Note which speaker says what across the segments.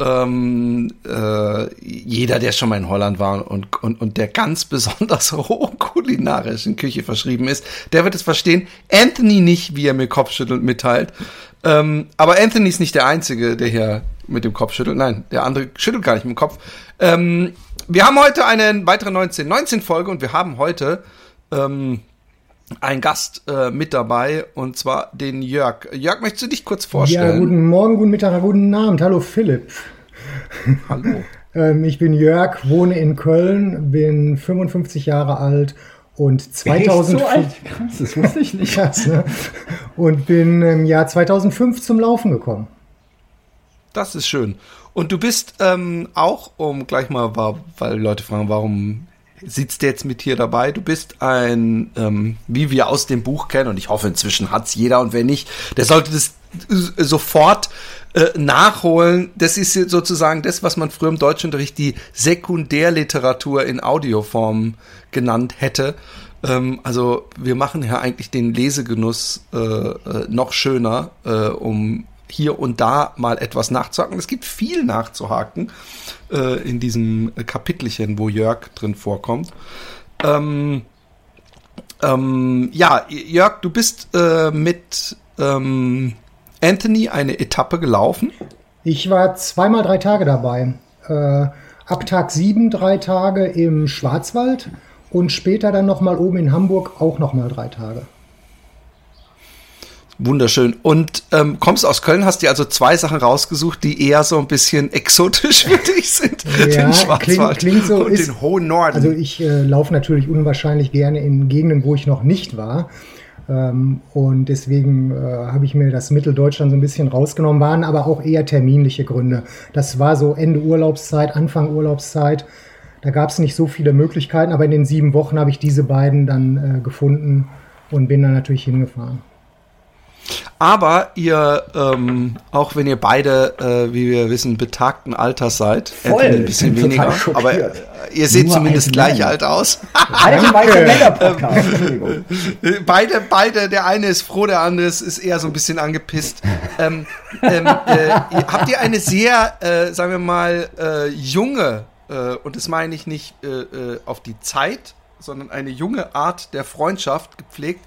Speaker 1: Ähm, äh, jeder, der schon mal in Holland war und, und, und der ganz besonders hohen kulinarischen Küche verschrieben ist, der wird es verstehen. Anthony nicht, wie er mir Kopfschüttelnd mitteilt. Ähm, aber Anthony ist nicht der Einzige, der hier mit dem Kopf schüttelt. Nein, der andere schüttelt gar nicht mit dem Kopf. Ähm, wir haben heute eine weitere 19-19-Folge und wir haben heute ähm, ein Gast äh, mit dabei und zwar den Jörg. Jörg, möchtest du dich kurz vorstellen?
Speaker 2: Ja, guten Morgen, guten Mittag, guten Abend. Hallo Philipp.
Speaker 1: Hallo.
Speaker 2: ähm, ich bin Jörg, wohne in Köln, bin 55 Jahre alt und 2000
Speaker 3: so alt? Krass, das wusste ich nicht.
Speaker 2: Krass, ne? und bin im Jahr 2005 zum Laufen gekommen.
Speaker 1: Das ist schön. Und du bist ähm, auch, um gleich mal, weil Leute fragen, warum sitzt jetzt mit hier dabei. Du bist ein, ähm, wie wir aus dem Buch kennen, und ich hoffe, inzwischen hat's jeder, und wenn nicht, der sollte das sofort äh, nachholen. Das ist sozusagen das, was man früher im Deutschunterricht die Sekundärliteratur in Audioform genannt hätte. Ähm, also wir machen ja eigentlich den Lesegenuss äh, äh, noch schöner, um hier und da mal etwas nachzuhaken. Es gibt viel nachzuhaken äh, in diesem Kapitelchen, wo Jörg drin vorkommt. Ähm, ähm, ja, Jörg, du bist äh, mit ähm, Anthony eine Etappe gelaufen.
Speaker 2: Ich war zweimal drei Tage dabei. Äh, ab Tag sieben drei Tage im Schwarzwald und später dann nochmal oben in Hamburg auch nochmal drei Tage.
Speaker 1: Wunderschön. Und ähm, kommst aus Köln, hast dir also zwei Sachen rausgesucht, die eher so ein bisschen exotisch für dich sind.
Speaker 2: Ja, den Schwarzwald klingt, klingt so,
Speaker 1: und ist, den hohen Norden.
Speaker 2: Also ich äh, laufe natürlich unwahrscheinlich gerne in Gegenden, wo ich noch nicht war. Ähm, und deswegen äh, habe ich mir das Mitteldeutschland so ein bisschen rausgenommen, waren aber auch eher terminliche Gründe. Das war so Ende Urlaubszeit, Anfang Urlaubszeit. Da gab es nicht so viele Möglichkeiten, aber in den sieben Wochen habe ich diese beiden dann äh, gefunden und bin dann natürlich hingefahren.
Speaker 1: Aber ihr, ähm, auch wenn ihr beide, äh, wie wir wissen, betagten Alters seid,
Speaker 3: Voll,
Speaker 1: ein bisschen weniger, aber äh, ihr seht Nur zumindest gleich alt aus.
Speaker 3: Alte Männer Podcast, Entschuldigung.
Speaker 1: Beide, beide, der eine ist froh, der andere ist, eher so ein bisschen angepisst. ähm, ähm, äh, habt ihr eine sehr, äh, sagen wir mal, äh, junge, äh, und das meine ich nicht auf die Zeit, sondern eine junge Art der Freundschaft gepflegt,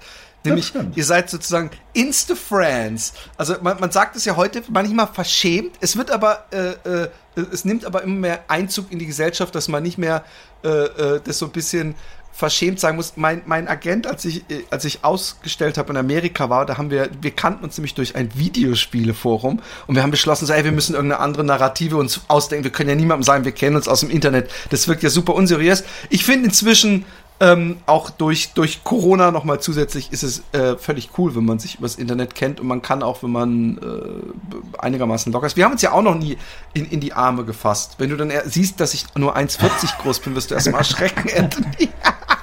Speaker 1: Nämlich, ihr seid sozusagen Insta-Friends. Also man, man sagt es ja heute manchmal verschämt. Es wird aber, äh, äh, es nimmt aber immer mehr Einzug in die Gesellschaft, dass man nicht mehr äh, äh, das so ein bisschen verschämt sagen muss. Mein, mein Agent, als ich, äh, als ich ausgestellt habe in Amerika war, da haben wir, wir kannten uns nämlich durch ein Videospieleforum und wir haben beschlossen, so, ey, wir müssen irgendeine andere Narrative uns ausdenken. Wir können ja niemandem sagen, wir kennen uns aus dem Internet. Das wirkt ja super unseriös. Ich finde inzwischen ähm, auch durch, durch Corona nochmal zusätzlich ist es äh, völlig cool, wenn man sich übers Internet kennt und man kann auch, wenn man äh, einigermaßen locker ist. Wir haben uns ja auch noch nie in, in die Arme gefasst. Wenn du dann siehst, dass ich nur 1,40 groß bin, wirst du erstmal erschrecken, Anthony.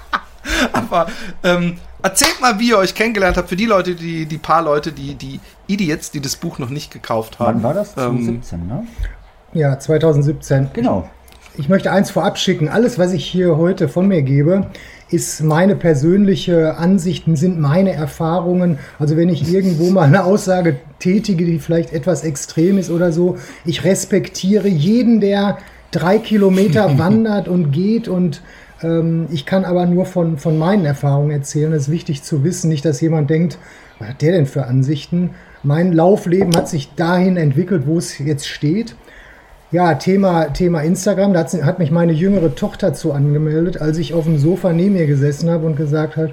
Speaker 1: Aber ähm, erzählt mal, wie ihr euch kennengelernt habt, für die Leute, die, die paar Leute, die, die Idiots, die das Buch noch nicht gekauft haben.
Speaker 3: Wann war das? 2017, ähm, ne?
Speaker 2: Ja, 2017.
Speaker 3: Genau.
Speaker 2: Ich möchte eins vorab schicken. Alles, was ich hier heute von mir gebe, ist meine persönliche Ansicht, sind meine Erfahrungen. Also wenn ich irgendwo mal eine Aussage tätige, die vielleicht etwas extrem ist oder so, ich respektiere jeden, der drei Kilometer wandert und geht und ähm, ich kann aber nur von, von meinen Erfahrungen erzählen. Es ist wichtig zu wissen, nicht, dass jemand denkt, was hat der denn für Ansichten? Mein Laufleben hat sich dahin entwickelt, wo es jetzt steht. Ja, Thema, Thema Instagram. Da hat, mich meine jüngere Tochter zu angemeldet, als ich auf dem Sofa neben ihr gesessen habe und gesagt hat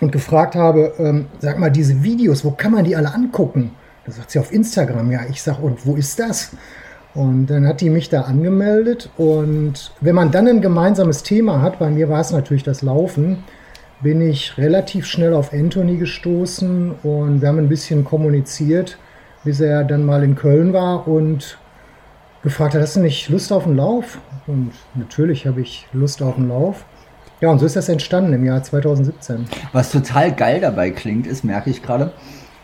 Speaker 2: und gefragt habe, ähm, sag mal, diese Videos, wo kann man die alle angucken? Da sagt sie auf Instagram. Ja, ich sag, und wo ist das? Und dann hat die mich da angemeldet. Und wenn man dann ein gemeinsames Thema hat, bei mir war es natürlich das Laufen, bin ich relativ schnell auf Anthony gestoßen und wir haben ein bisschen kommuniziert, bis er dann mal in Köln war und gefragt hat, hast du nicht Lust auf einen Lauf? Und natürlich habe ich Lust auf einen Lauf. Ja, und so ist das entstanden im Jahr 2017.
Speaker 3: Was total geil dabei klingt, ist, merke ich gerade,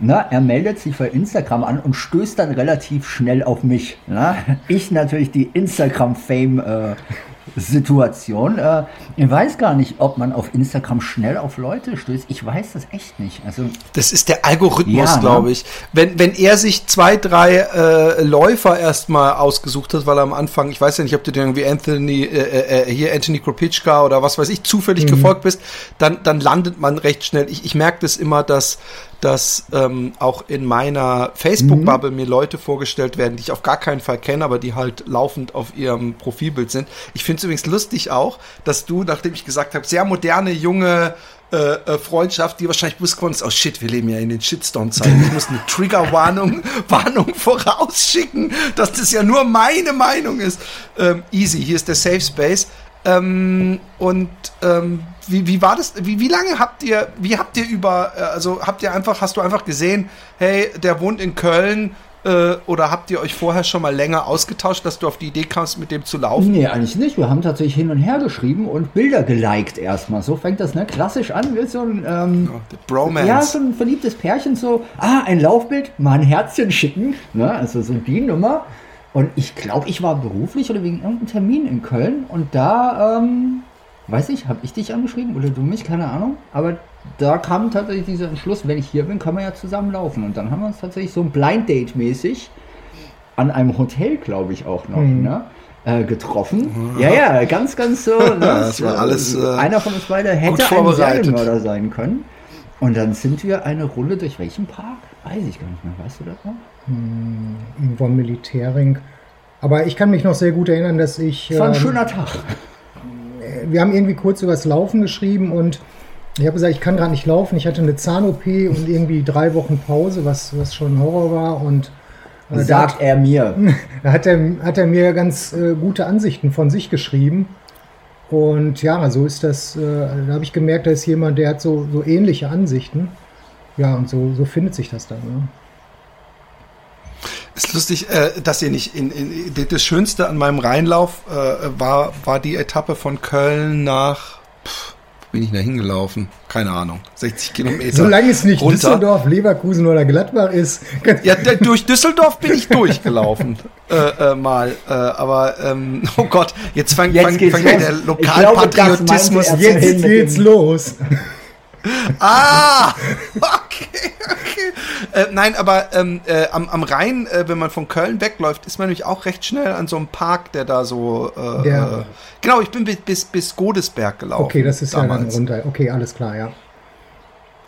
Speaker 3: na, er meldet sich bei Instagram an und stößt dann relativ schnell auf mich. Na? Ich natürlich die Instagram-Fame äh, Situation. Äh, ich weiß gar nicht, ob man auf Instagram schnell auf Leute stößt. Ich weiß das echt nicht. Also
Speaker 1: das ist der Algorithmus, ja, ne? glaube ich. Wenn, wenn er sich zwei, drei äh, Läufer erstmal ausgesucht hat, weil er am Anfang, ich weiß ja nicht, ob du dir irgendwie Anthony, äh, äh, äh hier Anthony Kropitschka oder was weiß ich, zufällig mhm. gefolgt bist, dann, dann landet man recht schnell. Ich, ich merke das immer, dass dass ähm, auch in meiner Facebook-Bubble mhm. mir Leute vorgestellt werden, die ich auf gar keinen Fall kenne, aber die halt laufend auf ihrem Profilbild sind. Ich finde es übrigens lustig auch, dass du, nachdem ich gesagt habe, sehr moderne, junge äh, äh, Freundschaft, die wahrscheinlich geworden ist, oh shit, wir leben ja in den Shitstorm-Zeiten. Ich muss eine Trigger-Warnung Warnung vorausschicken, dass das ja nur meine Meinung ist. Ähm, easy, hier ist der Safe Space. Ähm, und ähm, wie, wie war das? Wie, wie lange habt ihr, wie habt ihr über, äh, also habt ihr einfach, hast du einfach gesehen, hey, der wohnt in Köln, äh, oder habt ihr euch vorher schon mal länger ausgetauscht, dass du auf die Idee kamst, mit dem zu laufen?
Speaker 3: Nee, eigentlich nicht. Wir haben tatsächlich hin und her geschrieben und Bilder geliked erstmal. So fängt das ne, klassisch an. Wie so ein, ähm, oh, Bromance. Ja, so ein verliebtes Pärchen, so, ah, ein Laufbild, mal ein Herzchen schicken. Ne? Also so die Nummer. Und ich glaube, ich war beruflich oder wegen irgendeinem Termin in Köln und da ähm, weiß ich, habe ich dich angeschrieben oder du mich, keine Ahnung. Aber da kam tatsächlich dieser Entschluss, wenn ich hier bin, können wir ja zusammen laufen. Und dann haben wir uns tatsächlich so ein Blind Date mäßig an einem Hotel, glaube ich, auch noch, mhm. ne? Äh, getroffen. Ja, ja, ganz, ganz so. Ne?
Speaker 1: das war alles.
Speaker 3: Äh, einer von uns beide hätte ein Serienmörder sein können. Und dann sind wir eine Runde durch welchen Park? Weiß ich gar nicht mehr. Weißt du das noch?
Speaker 2: Hm, irgendwo Militärring. Aber ich kann mich noch sehr gut erinnern, dass ich.
Speaker 3: Es war ein ähm, schöner Tag
Speaker 2: wir haben irgendwie kurz über das Laufen geschrieben und ich habe gesagt, ich kann gerade nicht laufen. Ich hatte eine Zahn-OP und irgendwie drei Wochen Pause, was, was schon Horror war. Und
Speaker 3: äh, sagt hat, er mir.
Speaker 2: Da hat er, hat er mir ganz äh, gute Ansichten von sich geschrieben. Und ja, so ist das. Äh, da habe ich gemerkt, da ist jemand, der hat so, so ähnliche Ansichten. Ja, und so, so findet sich das dann. Ne?
Speaker 1: Ist lustig, äh, dass ihr nicht in, in, das Schönste an meinem Rheinlauf äh, war, war die Etappe von Köln nach pff, bin ich da hingelaufen? Keine Ahnung. 60 Kilometer.
Speaker 2: Solange es nicht runter. Düsseldorf, Leverkusen oder Gladbach ist.
Speaker 1: Ja, durch Düsseldorf bin ich durchgelaufen. äh, äh, mal. Äh, aber, ähm, oh Gott, jetzt fängt fang, fang, fang der Lokalpatriotismus.
Speaker 2: Jetzt geht's los.
Speaker 1: Ah! Okay, okay. Äh, nein, aber ähm, äh, am, am Rhein, äh, wenn man von Köln wegläuft, ist man nämlich auch recht schnell an so einem Park, der da so. Äh, der, äh, genau, ich bin bis, bis, bis Godesberg gelaufen.
Speaker 2: Okay, das ist damals. ja dann runter. Okay, alles klar, ja.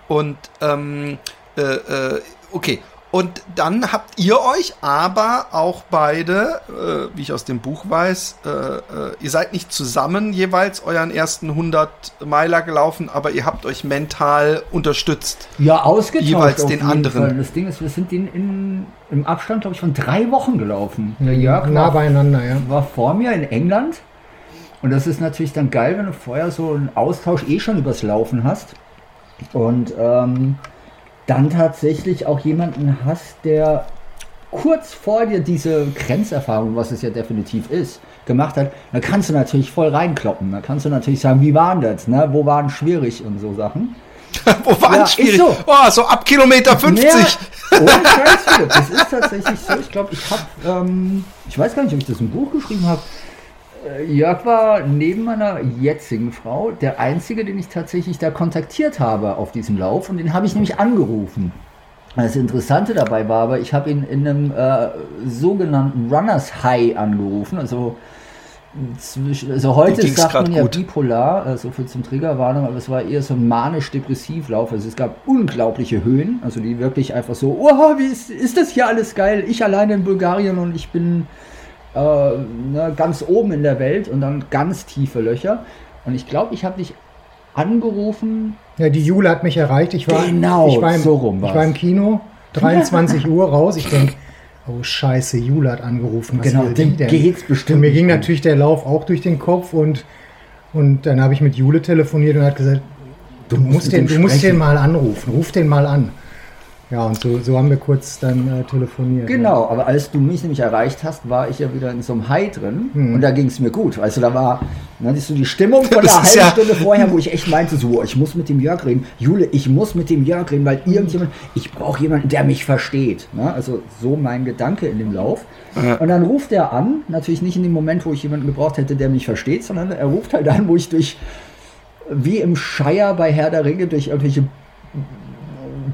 Speaker 1: Und ähm, äh, okay. Und dann habt ihr euch aber auch beide, äh, wie ich aus dem Buch weiß, äh, äh, ihr seid nicht zusammen jeweils euren ersten 100 Meiler gelaufen, aber ihr habt euch mental unterstützt.
Speaker 3: Ja, ausgetauscht.
Speaker 1: Jeweils den anderen. Fall.
Speaker 3: Das Ding ist, wir sind in, in im Abstand, glaube ich, von drei Wochen gelaufen.
Speaker 2: Der Jörg nah war, beieinander, ja.
Speaker 3: war vor mir in England. Und das ist natürlich dann geil, wenn du vorher so einen Austausch eh schon übers Laufen hast. Und ähm, dann tatsächlich auch jemanden hast, der kurz vor dir diese Grenzerfahrung, was es ja definitiv ist, gemacht hat, dann kannst du natürlich voll reinkloppen. Da kannst du natürlich sagen, wie waren das, ne? wo waren schwierig und so Sachen.
Speaker 1: wo waren ja, schwierig? So. Oh, so ab Kilometer 50.
Speaker 3: Ja, ohne Scheiß, das ist tatsächlich so. Ich glaube, ich habe, ähm, ich weiß gar nicht, ob ich das im Buch geschrieben habe, Jörg war neben meiner jetzigen Frau der einzige, den ich tatsächlich da kontaktiert habe auf diesem Lauf und den habe ich nämlich angerufen. Das Interessante dabei war aber, ich habe ihn in einem äh, sogenannten Runners High angerufen, also zwischen, also heute sagt man ja gut. bipolar, also für zum Triggerwarnung, aber es war eher so ein manisch-depressiv-Lauf. Also es gab unglaubliche Höhen, also die wirklich einfach so, oh, wie ist, ist das hier alles geil? Ich alleine in Bulgarien und ich bin äh, ne, ganz oben in der Welt und dann ganz tiefe Löcher. Und ich glaube, ich habe dich angerufen.
Speaker 2: Ja, die Jule hat mich erreicht. Ich war,
Speaker 3: genau,
Speaker 2: ich war, im,
Speaker 3: so rum
Speaker 2: ich war im Kino, 23 Uhr raus. Ich denke, oh scheiße, Jule hat angerufen.
Speaker 3: Was genau, dem geht's bestimmt.
Speaker 2: Und mir ging natürlich der Lauf auch durch den Kopf und, und dann habe ich mit Jule telefoniert und hat gesagt, du musst, den, du musst den mal anrufen, ruf den mal an. Ja, und so, so haben wir kurz dann äh, telefoniert.
Speaker 3: Genau, aber als du mich nämlich erreicht hast, war ich ja wieder in so einem High drin
Speaker 2: Hm.
Speaker 3: und da ging es mir gut. Weißt du, da war, ne, das ist so die Stimmung von der halben
Speaker 1: ja-
Speaker 3: Stunde vorher, wo ich echt meinte, so, ich muss mit dem Jörg reden. Jule, ich muss mit dem Jörg reden, weil irgendjemand, ich brauche jemanden, der mich versteht. Ne? Also so mein Gedanke in dem Lauf. Und dann ruft er an, natürlich nicht in dem Moment, wo ich jemanden gebraucht hätte, der mich versteht, sondern er ruft halt an, wo ich durch, wie im Shire bei Herr der Ringe, durch irgendwelche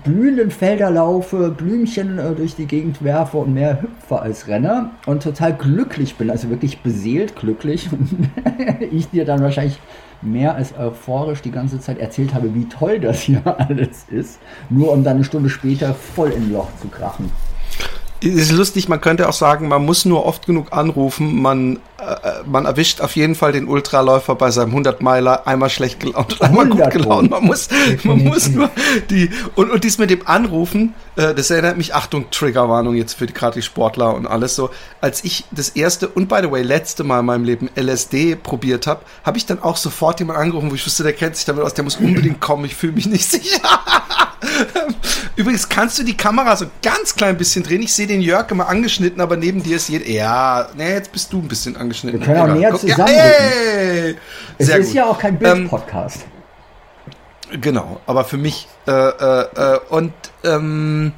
Speaker 3: blühenden Felder laufe, Blümchen äh, durch die Gegend werfe und mehr hüpfe als Renner und total glücklich bin, also wirklich beseelt glücklich ich dir dann wahrscheinlich mehr als euphorisch die ganze Zeit erzählt habe, wie toll das hier alles ist, nur um dann eine Stunde später voll in Loch zu krachen.
Speaker 1: Ist lustig, man könnte auch sagen, man muss nur oft genug anrufen, man, man erwischt auf jeden Fall den Ultraläufer bei seinem 100-Meiler einmal schlecht gelaunt und einmal gut
Speaker 3: 100
Speaker 1: gelaunt. Man muss, man muss nur die, und, und dies mit dem Anrufen, äh, das erinnert mich, Achtung, Triggerwarnung jetzt für die, gerade die Sportler und alles so. Als ich das erste und by the way, letzte Mal in meinem Leben LSD probiert habe, habe ich dann auch sofort jemanden angerufen, wo ich wusste, der kennt sich damit aus, der muss unbedingt kommen, ich fühle mich nicht sicher. Übrigens kannst du die Kamera so ganz klein bisschen drehen. Ich sehe den Jörg immer angeschnitten, aber neben dir ist jeder. Ja, nee, jetzt bist du ein bisschen angeschnitten.
Speaker 3: Wir können auch
Speaker 1: Egal.
Speaker 3: näher
Speaker 1: Guck, ja,
Speaker 3: zusammenrücken. Es ist
Speaker 1: gut.
Speaker 3: ja auch kein
Speaker 1: Ähm,
Speaker 3: Bild-Podcast.
Speaker 1: Genau, aber für mich äh, äh, äh, und ähm,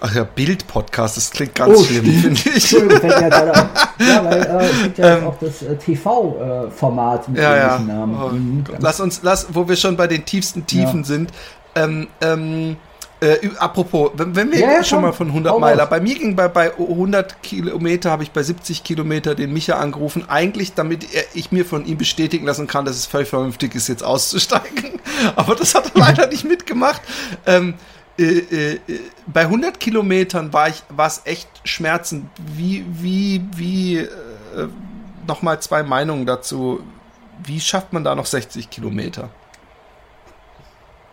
Speaker 1: ach ja, Bild-Podcast, das klingt ganz
Speaker 3: Oh,
Speaker 1: schlimm, finde ich.
Speaker 3: Ja, weil äh, es gibt ja jetzt auch das äh, TV-Format mit
Speaker 1: Ähm. Ja, ja.
Speaker 3: Namen.
Speaker 1: Oh,
Speaker 3: Mhm,
Speaker 1: lass uns, lass, wo wir schon bei den tiefsten Tiefen
Speaker 3: Ja.
Speaker 1: sind. Ähm, ähm, äh, apropos, wenn, wenn wir
Speaker 3: Ja,
Speaker 1: schon
Speaker 3: komm.
Speaker 1: mal von 100
Speaker 3: Hau
Speaker 1: Meiler, bei mir ging bei, bei 100 Kilometer, habe ich bei 70 Kilometer den Micha angerufen, eigentlich damit er, ich mir von ihm bestätigen lassen kann, dass es völlig vernünftig ist, jetzt auszusteigen. Aber das hat er leider nicht mitgemacht. Ähm, äh, äh, äh, bei 100 Kilometern war ich, war es echt schmerzend. Wie, wie, wie, äh, nochmal zwei Meinungen dazu. Wie schafft man da noch 60 Kilometer?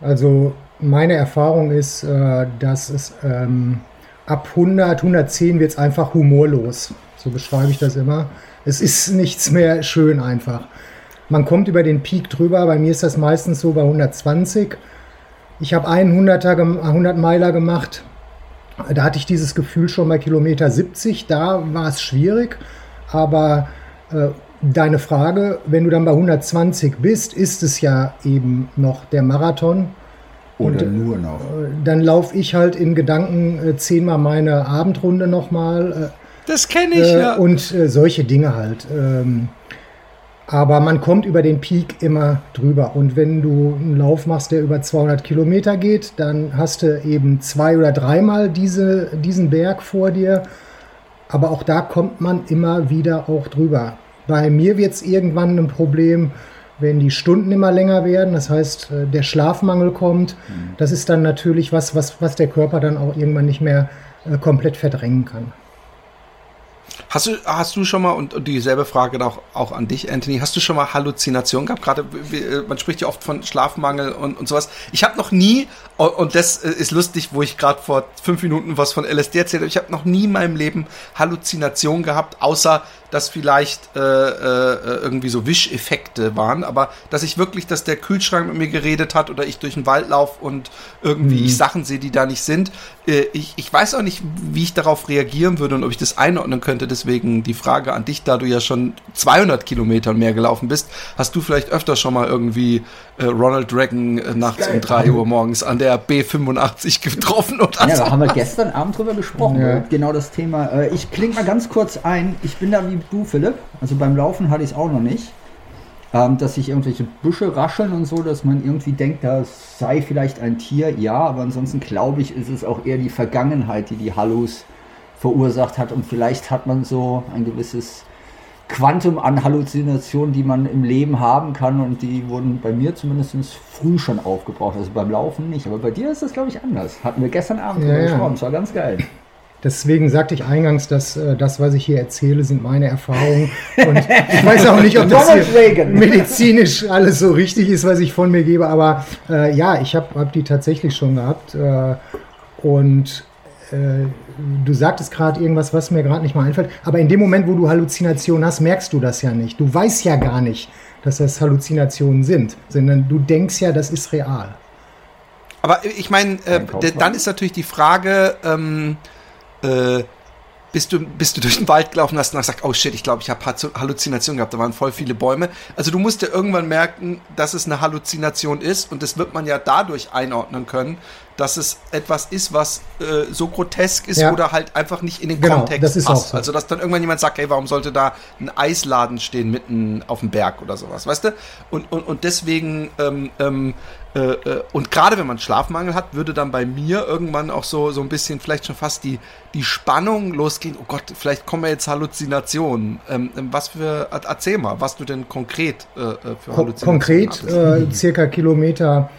Speaker 2: Also meine Erfahrung ist, äh, dass es ähm, ab 100, 110 wird es einfach humorlos. So beschreibe ich das immer. Es ist nichts mehr schön einfach. Man kommt über den Peak drüber. Bei mir ist das meistens so bei 120. Ich habe einen 100er, gem- 100 Meiler gemacht. Da hatte ich dieses Gefühl schon bei Kilometer 70. Da war es schwierig. Aber äh, deine Frage, wenn du dann bei 120 bist, ist es ja eben noch der Marathon.
Speaker 3: Oder
Speaker 2: Und,
Speaker 3: nur noch.
Speaker 2: Dann laufe ich halt in Gedanken äh, zehnmal meine Abendrunde nochmal
Speaker 1: Das kenne
Speaker 2: äh,
Speaker 1: ich,
Speaker 2: äh,
Speaker 1: ja.
Speaker 2: und äh, solche Dinge halt. Ähm, aber man kommt über den Peak immer drüber. Und wenn du einen Lauf machst, der über 200 Kilometer geht, dann hast du eben zwei oder dreimal diese, diesen Berg vor dir. Aber auch da kommt man immer wieder auch drüber. Bei mir wird es irgendwann ein Problem, wenn die Stunden immer länger werden. Das heißt, äh, der Schlafmangel kommt. Das ist dann natürlich was, was, was der Körper dann auch irgendwann nicht mehr äh, komplett verdrängen kann.
Speaker 1: Hast du, hast du schon mal, und, und dieselbe Frage auch, auch an dich, Anthony, hast du schon mal Halluzinationen gehabt? Gerade, äh, man spricht ja oft von Schlafmangel und, und sowas. Ich habe noch nie, und, das äh, ist lustig, wo ich gerade vor fünf Minuten was von LSD erzählt habe, ich habe noch nie in meinem Leben Halluzinationen gehabt, außer dass vielleicht äh, äh, irgendwie so Wischeffekte waren, aber dass ich wirklich, dass der Kühlschrank mit mir geredet hat oder ich durch den Wald laufe und irgendwie ich Sachen sehe, die da nicht sind. Äh, ich, ich weiß auch nicht, wie ich darauf reagieren würde und ob ich das einordnen könnte. Deswegen die Frage an dich, da du ja schon 200 Kilometer mehr gelaufen bist, hast du vielleicht öfter schon mal irgendwie äh, Ronald Reagan äh, nachts um 3 Uhr morgens an der B85 getroffen oder
Speaker 3: Ja,
Speaker 1: so?
Speaker 3: da haben wir gestern Abend drüber gesprochen.
Speaker 2: Ja.
Speaker 3: Genau das Thema. Äh, Ich klinge mal ganz kurz ein. Ich bin da wie du, Philipp. Also beim Laufen hatte ich es auch noch nicht. Ähm, dass sich irgendwelche Büsche rascheln und so, dass man irgendwie denkt, das sei vielleicht ein Tier. Ja, aber ansonsten glaube ich, ist es auch eher die Vergangenheit, die die Hallus verursacht hat. Und vielleicht hat man so ein gewisses Quantum an Halluzinationen, die man im Leben haben kann. Und die wurden bei mir zumindest früh schon aufgebraucht. Also beim Laufen nicht. Aber bei dir ist das, glaube ich, anders. Hatten wir gestern Abend
Speaker 2: Ja,
Speaker 3: drüber
Speaker 2: ja.
Speaker 3: gesprochen. Das war ganz geil.
Speaker 2: Deswegen sagte ich eingangs, dass äh, das, was ich hier erzähle, sind meine Erfahrungen. Und ich weiß auch nicht, ob das medizinisch alles so richtig ist, was ich von mir gebe. Aber äh, ja, ich habe hab die tatsächlich schon gehabt. Äh, und äh, du sagtest gerade irgendwas, was mir gerade nicht mal einfällt. Aber in dem Moment, wo du Halluzinationen hast, merkst du das ja nicht. Du weißt ja gar nicht, dass das Halluzinationen sind, sondern du denkst ja, das ist real.
Speaker 1: Aber ich meine, äh, dann ist natürlich die Frage, ähm, äh, bist du, bist du durch den Wald gelaufen hast und hast gesagt, oh shit, ich glaube, ich habe Halluzinationen gehabt, da waren voll viele Bäume. Also du musst ja irgendwann merken, dass es eine Halluzination ist und das wird man ja dadurch einordnen können, dass es etwas ist, was äh, so grotesk ist ja. oder halt einfach nicht in den genau, Kontext
Speaker 2: das ist passt.
Speaker 1: So. Also dass dann irgendwann jemand sagt, hey, warum sollte da ein Eisladen stehen mitten auf dem Berg oder sowas, weißt du? Und, und, und deswegen ähm, ähm, äh, äh, und gerade wenn man Schlafmangel hat, würde dann bei mir irgendwann auch so, so ein bisschen vielleicht schon fast die, die Spannung losgehen. Oh Gott, vielleicht kommen ja jetzt Halluzinationen. Ähm, ähm was für, erzähl mal, was du denn konkret äh, äh für
Speaker 2: Halluzinationen Konkret, äh, circa Kilometer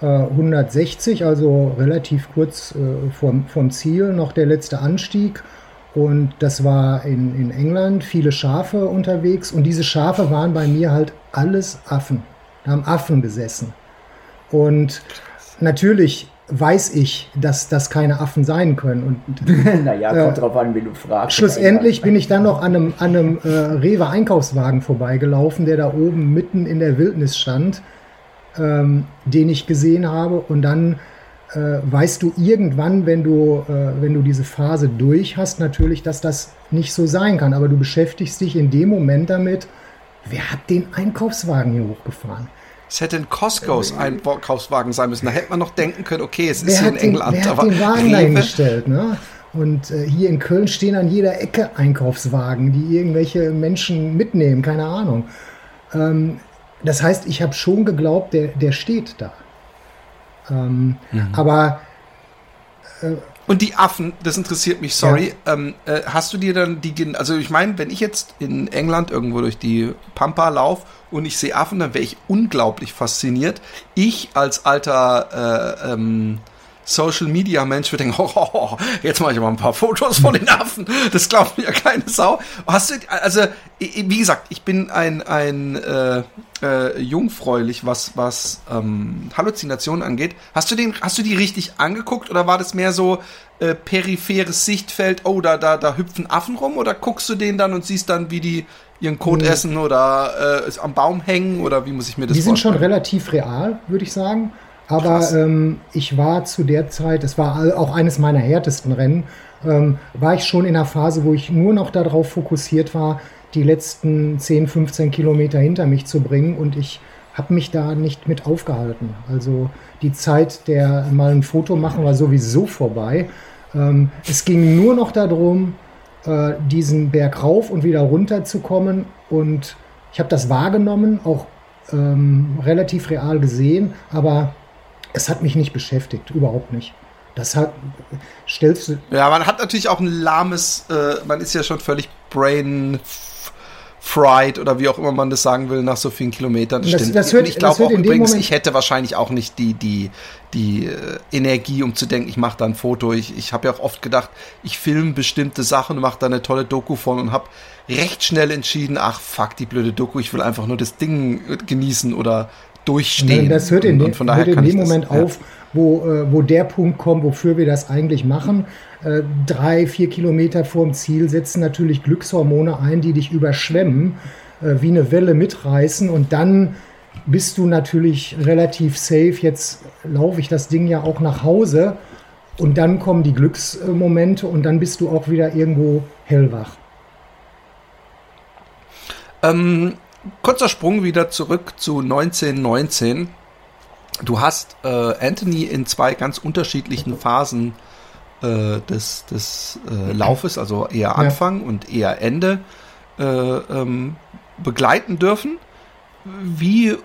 Speaker 2: 160, also relativ kurz vom, vom Ziel, noch der letzte Anstieg. Und das war in, in England, viele Schafe unterwegs. Und diese Schafe waren bei mir halt alles Affen. Da haben Affen gesessen. Und natürlich weiß ich, dass das keine Affen sein können. Und,
Speaker 3: naja, kommt äh, drauf an, wie du fragst.
Speaker 2: Schlussendlich bin ich dann noch an einem, an einem äh, Rewe-Einkaufswagen vorbeigelaufen, der da oben mitten in der Wildnis stand, ähm, den ich gesehen habe. Und dann äh, weißt du irgendwann, wenn du, äh, wenn du diese Phase durch hast, natürlich, dass das nicht so sein kann. Aber du beschäftigst dich in dem Moment damit, wer hat den Einkaufswagen hier hochgefahren?
Speaker 1: Es hätte ein Costco's Einkaufswagen sein müssen. Da hätte man noch denken können, okay, es ist hier in
Speaker 2: den,
Speaker 1: England.
Speaker 2: Wer hat den Wagen dahingestellt, ne? Und äh, hier in Köln stehen an jeder Ecke Einkaufswagen, die irgendwelche Menschen mitnehmen, keine Ahnung. Ähm, das heißt, ich habe schon geglaubt, der, der steht da. Ähm, mhm. Aber
Speaker 1: äh, und die Affen, das interessiert mich, sorry. Ja. Ähm, äh, hast du dir dann die, also ich meine, wenn ich jetzt in England irgendwo durch die Pampa laufe und ich sehe Affen, dann wäre ich unglaublich fasziniert. Ich als alter äh, ähm, Social Media Mensch würde denken, oh, oh, oh, jetzt mache ich mal ein paar Fotos von den Affen. Das glaubt mir ja keine Sau. Hast du, also, wie gesagt, ich bin ein, ein äh, äh, jungfräulich, was, was ähm, Halluzinationen angeht. Hast du den, hast du die richtig angeguckt oder war das mehr so äh, peripheres Sichtfeld, oh, da, da, da hüpfen Affen rum oder guckst du den dann und siehst dann, wie die ihren Kot essen oder äh, am Baum hängen oder wie muss ich mir das
Speaker 2: die vorstellen? Die sind schon relativ real, würde ich sagen. Aber ähm, ich war zu der Zeit, es war auch eines meiner härtesten Rennen, ähm, war ich schon in einer Phase, wo ich nur noch darauf fokussiert war, die letzten 10, 15 Kilometer hinter mich zu bringen und ich habe mich da nicht mit aufgehalten. Also die Zeit der mal ein Foto machen war sowieso vorbei. Ähm, es ging nur noch darum, äh, diesen Berg rauf und wieder runter zu kommen und ich habe das wahrgenommen, auch ähm, relativ real gesehen, aber es hat mich nicht beschäftigt, überhaupt nicht. Das hat, stellst du.
Speaker 1: Ja, man hat natürlich auch ein lahmes, äh, man ist ja schon völlig brain fried oder wie auch immer man das sagen will nach so vielen Kilometern.
Speaker 2: Das, das, das hört,
Speaker 1: ich glaube auch übrigens, ich hätte wahrscheinlich auch nicht die, die, die äh, Energie, um zu denken, ich mache da ein Foto. Ich, ich habe ja auch oft gedacht, ich filme bestimmte Sachen und mache da eine tolle Doku von und habe recht schnell entschieden, ach fuck, die blöde Doku, ich will einfach nur das Ding genießen oder durchstehen.
Speaker 2: Das hört in, und, und hört in dem Moment das, auf, ja. wo, äh, wo der Punkt kommt, wofür wir das eigentlich machen. Äh, drei, vier Kilometer vorm Ziel setzen natürlich Glückshormone ein, die dich überschwemmen, äh, wie eine Welle mitreißen und dann bist du natürlich relativ safe. Jetzt laufe ich das Ding ja auch nach Hause und dann kommen die Glücksmomente und dann bist du auch wieder irgendwo hellwach.
Speaker 1: Ähm, kurzer Sprung wieder zurück zu 1919. Du hast äh, Anthony in zwei ganz unterschiedlichen Phasen äh, des, des äh, Laufes, also eher Anfang ja. und eher Ende, äh, ähm, begleiten dürfen. Wie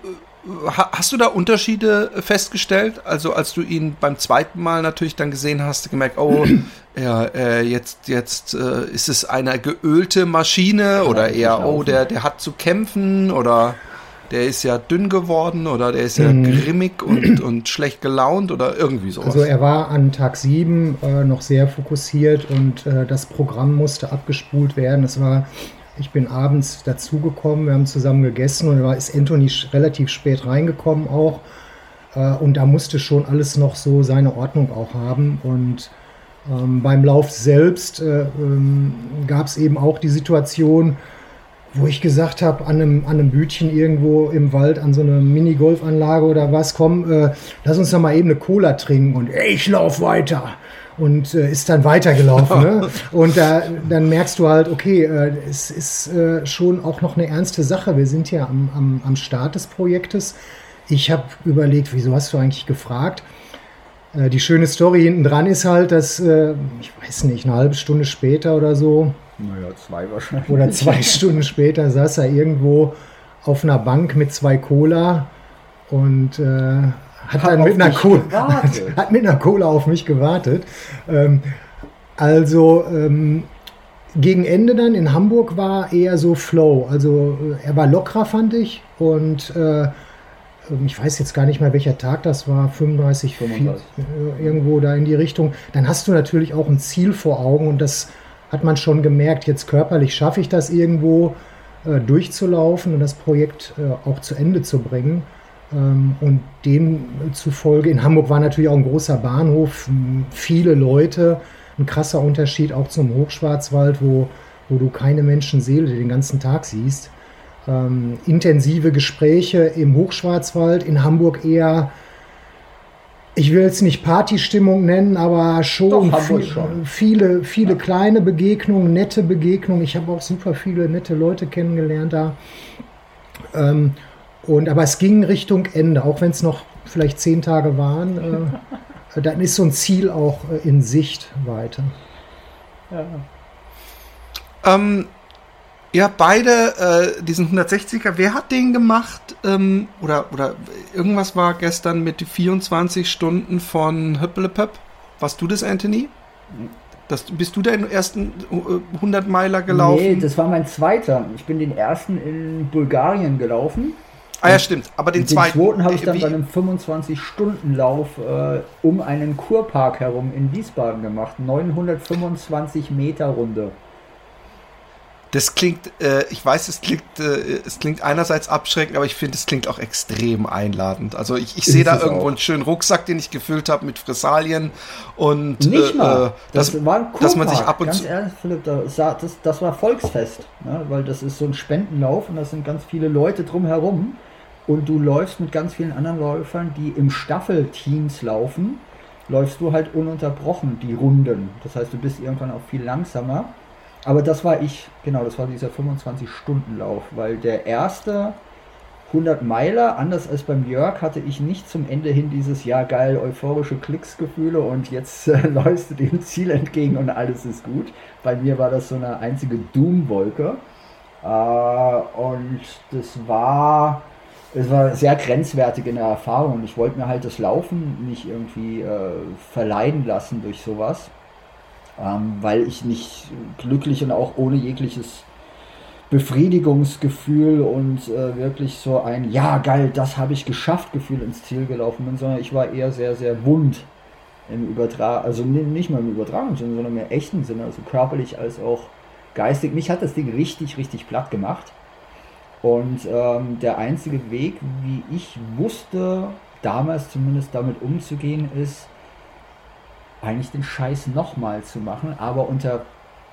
Speaker 1: Hast du da Unterschiede festgestellt? Also als du ihn beim zweiten Mal natürlich dann gesehen hast, gemerkt, oh, ja, äh, jetzt jetzt äh, ist es eine geölte Maschine oder eher, oh, der der hat zu kämpfen oder der ist ja dünn geworden oder der ist ja mhm. grimmig und, und schlecht gelaunt oder irgendwie sowas.
Speaker 2: Also er war an Tag 7 äh, noch sehr fokussiert und äh, das Programm musste abgespult werden. Es war ich bin abends dazugekommen, wir haben zusammen gegessen und da ist Anthony relativ spät reingekommen auch. Äh, und da musste schon alles noch so seine Ordnung auch haben. Und ähm, beim Lauf selbst äh, ähm, gab es eben auch die Situation, wo ich gesagt habe, an einem, an einem Bütchen irgendwo im Wald, an so einer Minigolfanlage oder was, komm, äh, lass uns doch mal eben eine Cola trinken und ich lauf weiter und äh, ist dann weitergelaufen. ne? Und da, dann merkst du halt, okay, äh, es ist äh, schon auch noch eine ernste Sache. Wir sind ja am, am, am Start des Projektes. Ich habe überlegt, wieso hast du eigentlich gefragt? Äh, die schöne Story hinten dran ist halt, dass, äh, ich weiß nicht, eine halbe Stunde später oder so,
Speaker 3: Naja, zwei wahrscheinlich.
Speaker 2: oder zwei Stunden später saß er irgendwo auf einer Bank mit zwei Cola und äh, hat,
Speaker 3: Hat
Speaker 2: mit einer, Cola,
Speaker 3: gewartet.
Speaker 2: hat mit einer Cola auf mich gewartet. Ähm, also ähm, gegen Ende dann in Hamburg war eher so Flow. Also äh, er war lockerer, fand ich. Und äh, ich weiß jetzt gar nicht mehr, welcher Tag das war, 35,
Speaker 3: 35.
Speaker 2: äh, irgendwo da in die Richtung. Dann hast du natürlich auch ein Ziel vor Augen und das hat man schon gemerkt. Jetzt körperlich schaffe ich das irgendwo äh, durchzulaufen und das Projekt äh, auch zu Ende zu bringen. Ähm, und demzufolge, in Hamburg war natürlich auch ein großer Bahnhof, viele Leute, ein krasser Unterschied auch zum Hochschwarzwald, wo, wo du keine Menschenseele den ganzen Tag siehst. Ähm, intensive Gespräche im Hochschwarzwald, in Hamburg eher, ich will jetzt nicht Partystimmung nennen, aber schon,
Speaker 3: Doch,
Speaker 2: viel,
Speaker 3: schon.
Speaker 2: viele, viele kleine Begegnungen, nette Begegnungen. Ich habe auch super viele nette Leute kennengelernt da. Ähm, und, aber es ging Richtung Ende, auch wenn es noch vielleicht zehn Tage waren. Äh, dann ist so ein Ziel auch äh, in Sicht weiter.
Speaker 1: Ähm, ihr habt beide äh, diesen 160er. Wer hat den gemacht? Ähm, oder, oder irgendwas war gestern mit 24 Stunden von Höpplepöpp. Warst du das, Anthony? Das, bist du den ersten äh, 100 Meiler gelaufen?
Speaker 3: Nee, das war mein zweiter. Ich bin den ersten in Bulgarien gelaufen.
Speaker 1: Ah ja, stimmt. Aber den,
Speaker 3: Den zweiten,
Speaker 1: zweiten.
Speaker 3: habe ich dann
Speaker 1: wie-
Speaker 3: bei einem 25-Stunden-Lauf äh, um einen Kurpark herum in Wiesbaden gemacht. 925 Meter Runde.
Speaker 1: Das klingt, äh, ich weiß, es klingt, äh, es klingt einerseits abschreckend, aber ich finde, es klingt auch extrem einladend. Also ich, ich sehe da irgendwo
Speaker 3: auch.
Speaker 1: einen schönen Rucksack, den ich gefüllt habe mit Fressalien und
Speaker 3: Nicht
Speaker 1: äh,
Speaker 3: mal.
Speaker 1: äh,
Speaker 3: das,
Speaker 1: das,
Speaker 3: war ein Kurpark.
Speaker 1: dass man sich ab und
Speaker 3: ganz
Speaker 1: zu-
Speaker 3: ehrlich, Philipp, das, das, das war Volksfest. Ne? Weil das ist so ein Spendenlauf und da sind ganz viele Leute drumherum. Und du läufst mit ganz vielen anderen Läufern, die im Staffelteams laufen, läufst du halt ununterbrochen die Runden. Das heißt, du bist irgendwann auch viel langsamer. Aber das war ich, genau, das war dieser 25-Stunden-Lauf, weil der erste 100 Meiler, anders als beim Jörg, hatte ich nicht zum Ende hin dieses ja geil euphorische Klicksgefühle und jetzt äh, läufst du dem Ziel entgegen und alles ist gut. Bei mir war das so eine einzige Doom-Wolke. Äh, und das war, es war sehr grenzwertig in der Erfahrung. Und ich wollte mir halt das Laufen nicht irgendwie äh, verleiden lassen durch sowas, ähm, weil ich nicht glücklich und auch ohne jegliches Befriedigungsgefühl und äh, wirklich so ein Ja, geil, das habe ich geschafft Gefühl ins Ziel gelaufen bin, sondern ich war eher sehr, sehr wund im Übertrag, also ni- nicht mal im Übertragen, sondern im echten Sinne, also körperlich als auch geistig. Mich hat das Ding richtig, richtig platt gemacht. Und ähm, der einzige Weg, wie ich wusste, damals zumindest damit umzugehen, ist, eigentlich den Scheiß nochmal zu machen, aber unter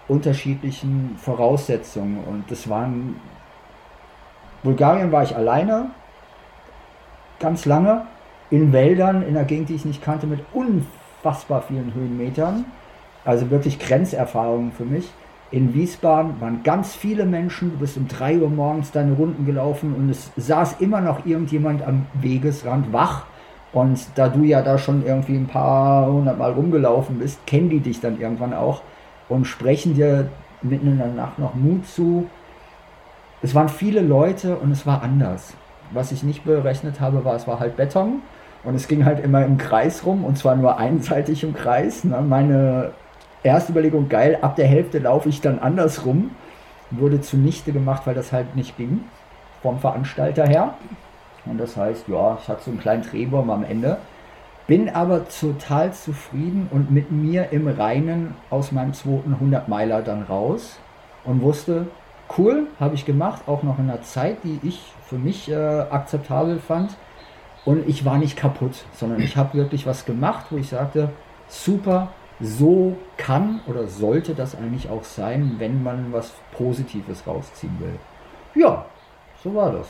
Speaker 3: unterschiedlichen Voraussetzungen. Und das waren. Bulgarien war ich alleine, ganz lange, in Wäldern, in einer Gegend, die ich nicht kannte, mit unfassbar vielen Höhenmetern. Also wirklich Grenzerfahrungen für mich. In Wiesbaden waren ganz viele Menschen. Du bist um 3 Uhr morgens deine Runden gelaufen und es saß immer noch irgendjemand am Wegesrand wach. Und da du ja da schon irgendwie ein paar hundert Mal rumgelaufen bist, kennen die dich dann irgendwann auch und sprechen dir mitten in der Nacht noch Mut zu. Es waren viele Leute und es war anders. Was ich nicht berechnet habe, war, es war halt Beton und es ging halt immer im Kreis rum und zwar nur einseitig im Kreis. Ne? Meine erste Überlegung, geil, ab der Hälfte laufe ich dann andersrum, wurde zunichte gemacht, weil das halt nicht ging vom Veranstalter her. Und das heißt, ja, ich hatte so einen kleinen Drehbaum am Ende. Bin aber total zufrieden und mit mir im Reinen aus meinem zweiten 100 Meiler dann raus und wusste, cool, habe ich gemacht, auch noch in einer Zeit, die ich für mich äh, akzeptabel fand. Und ich war nicht kaputt, sondern ich habe wirklich was gemacht, wo ich sagte, super, so kann oder sollte das eigentlich auch sein, wenn man was Positives rausziehen will. Ja, so war das.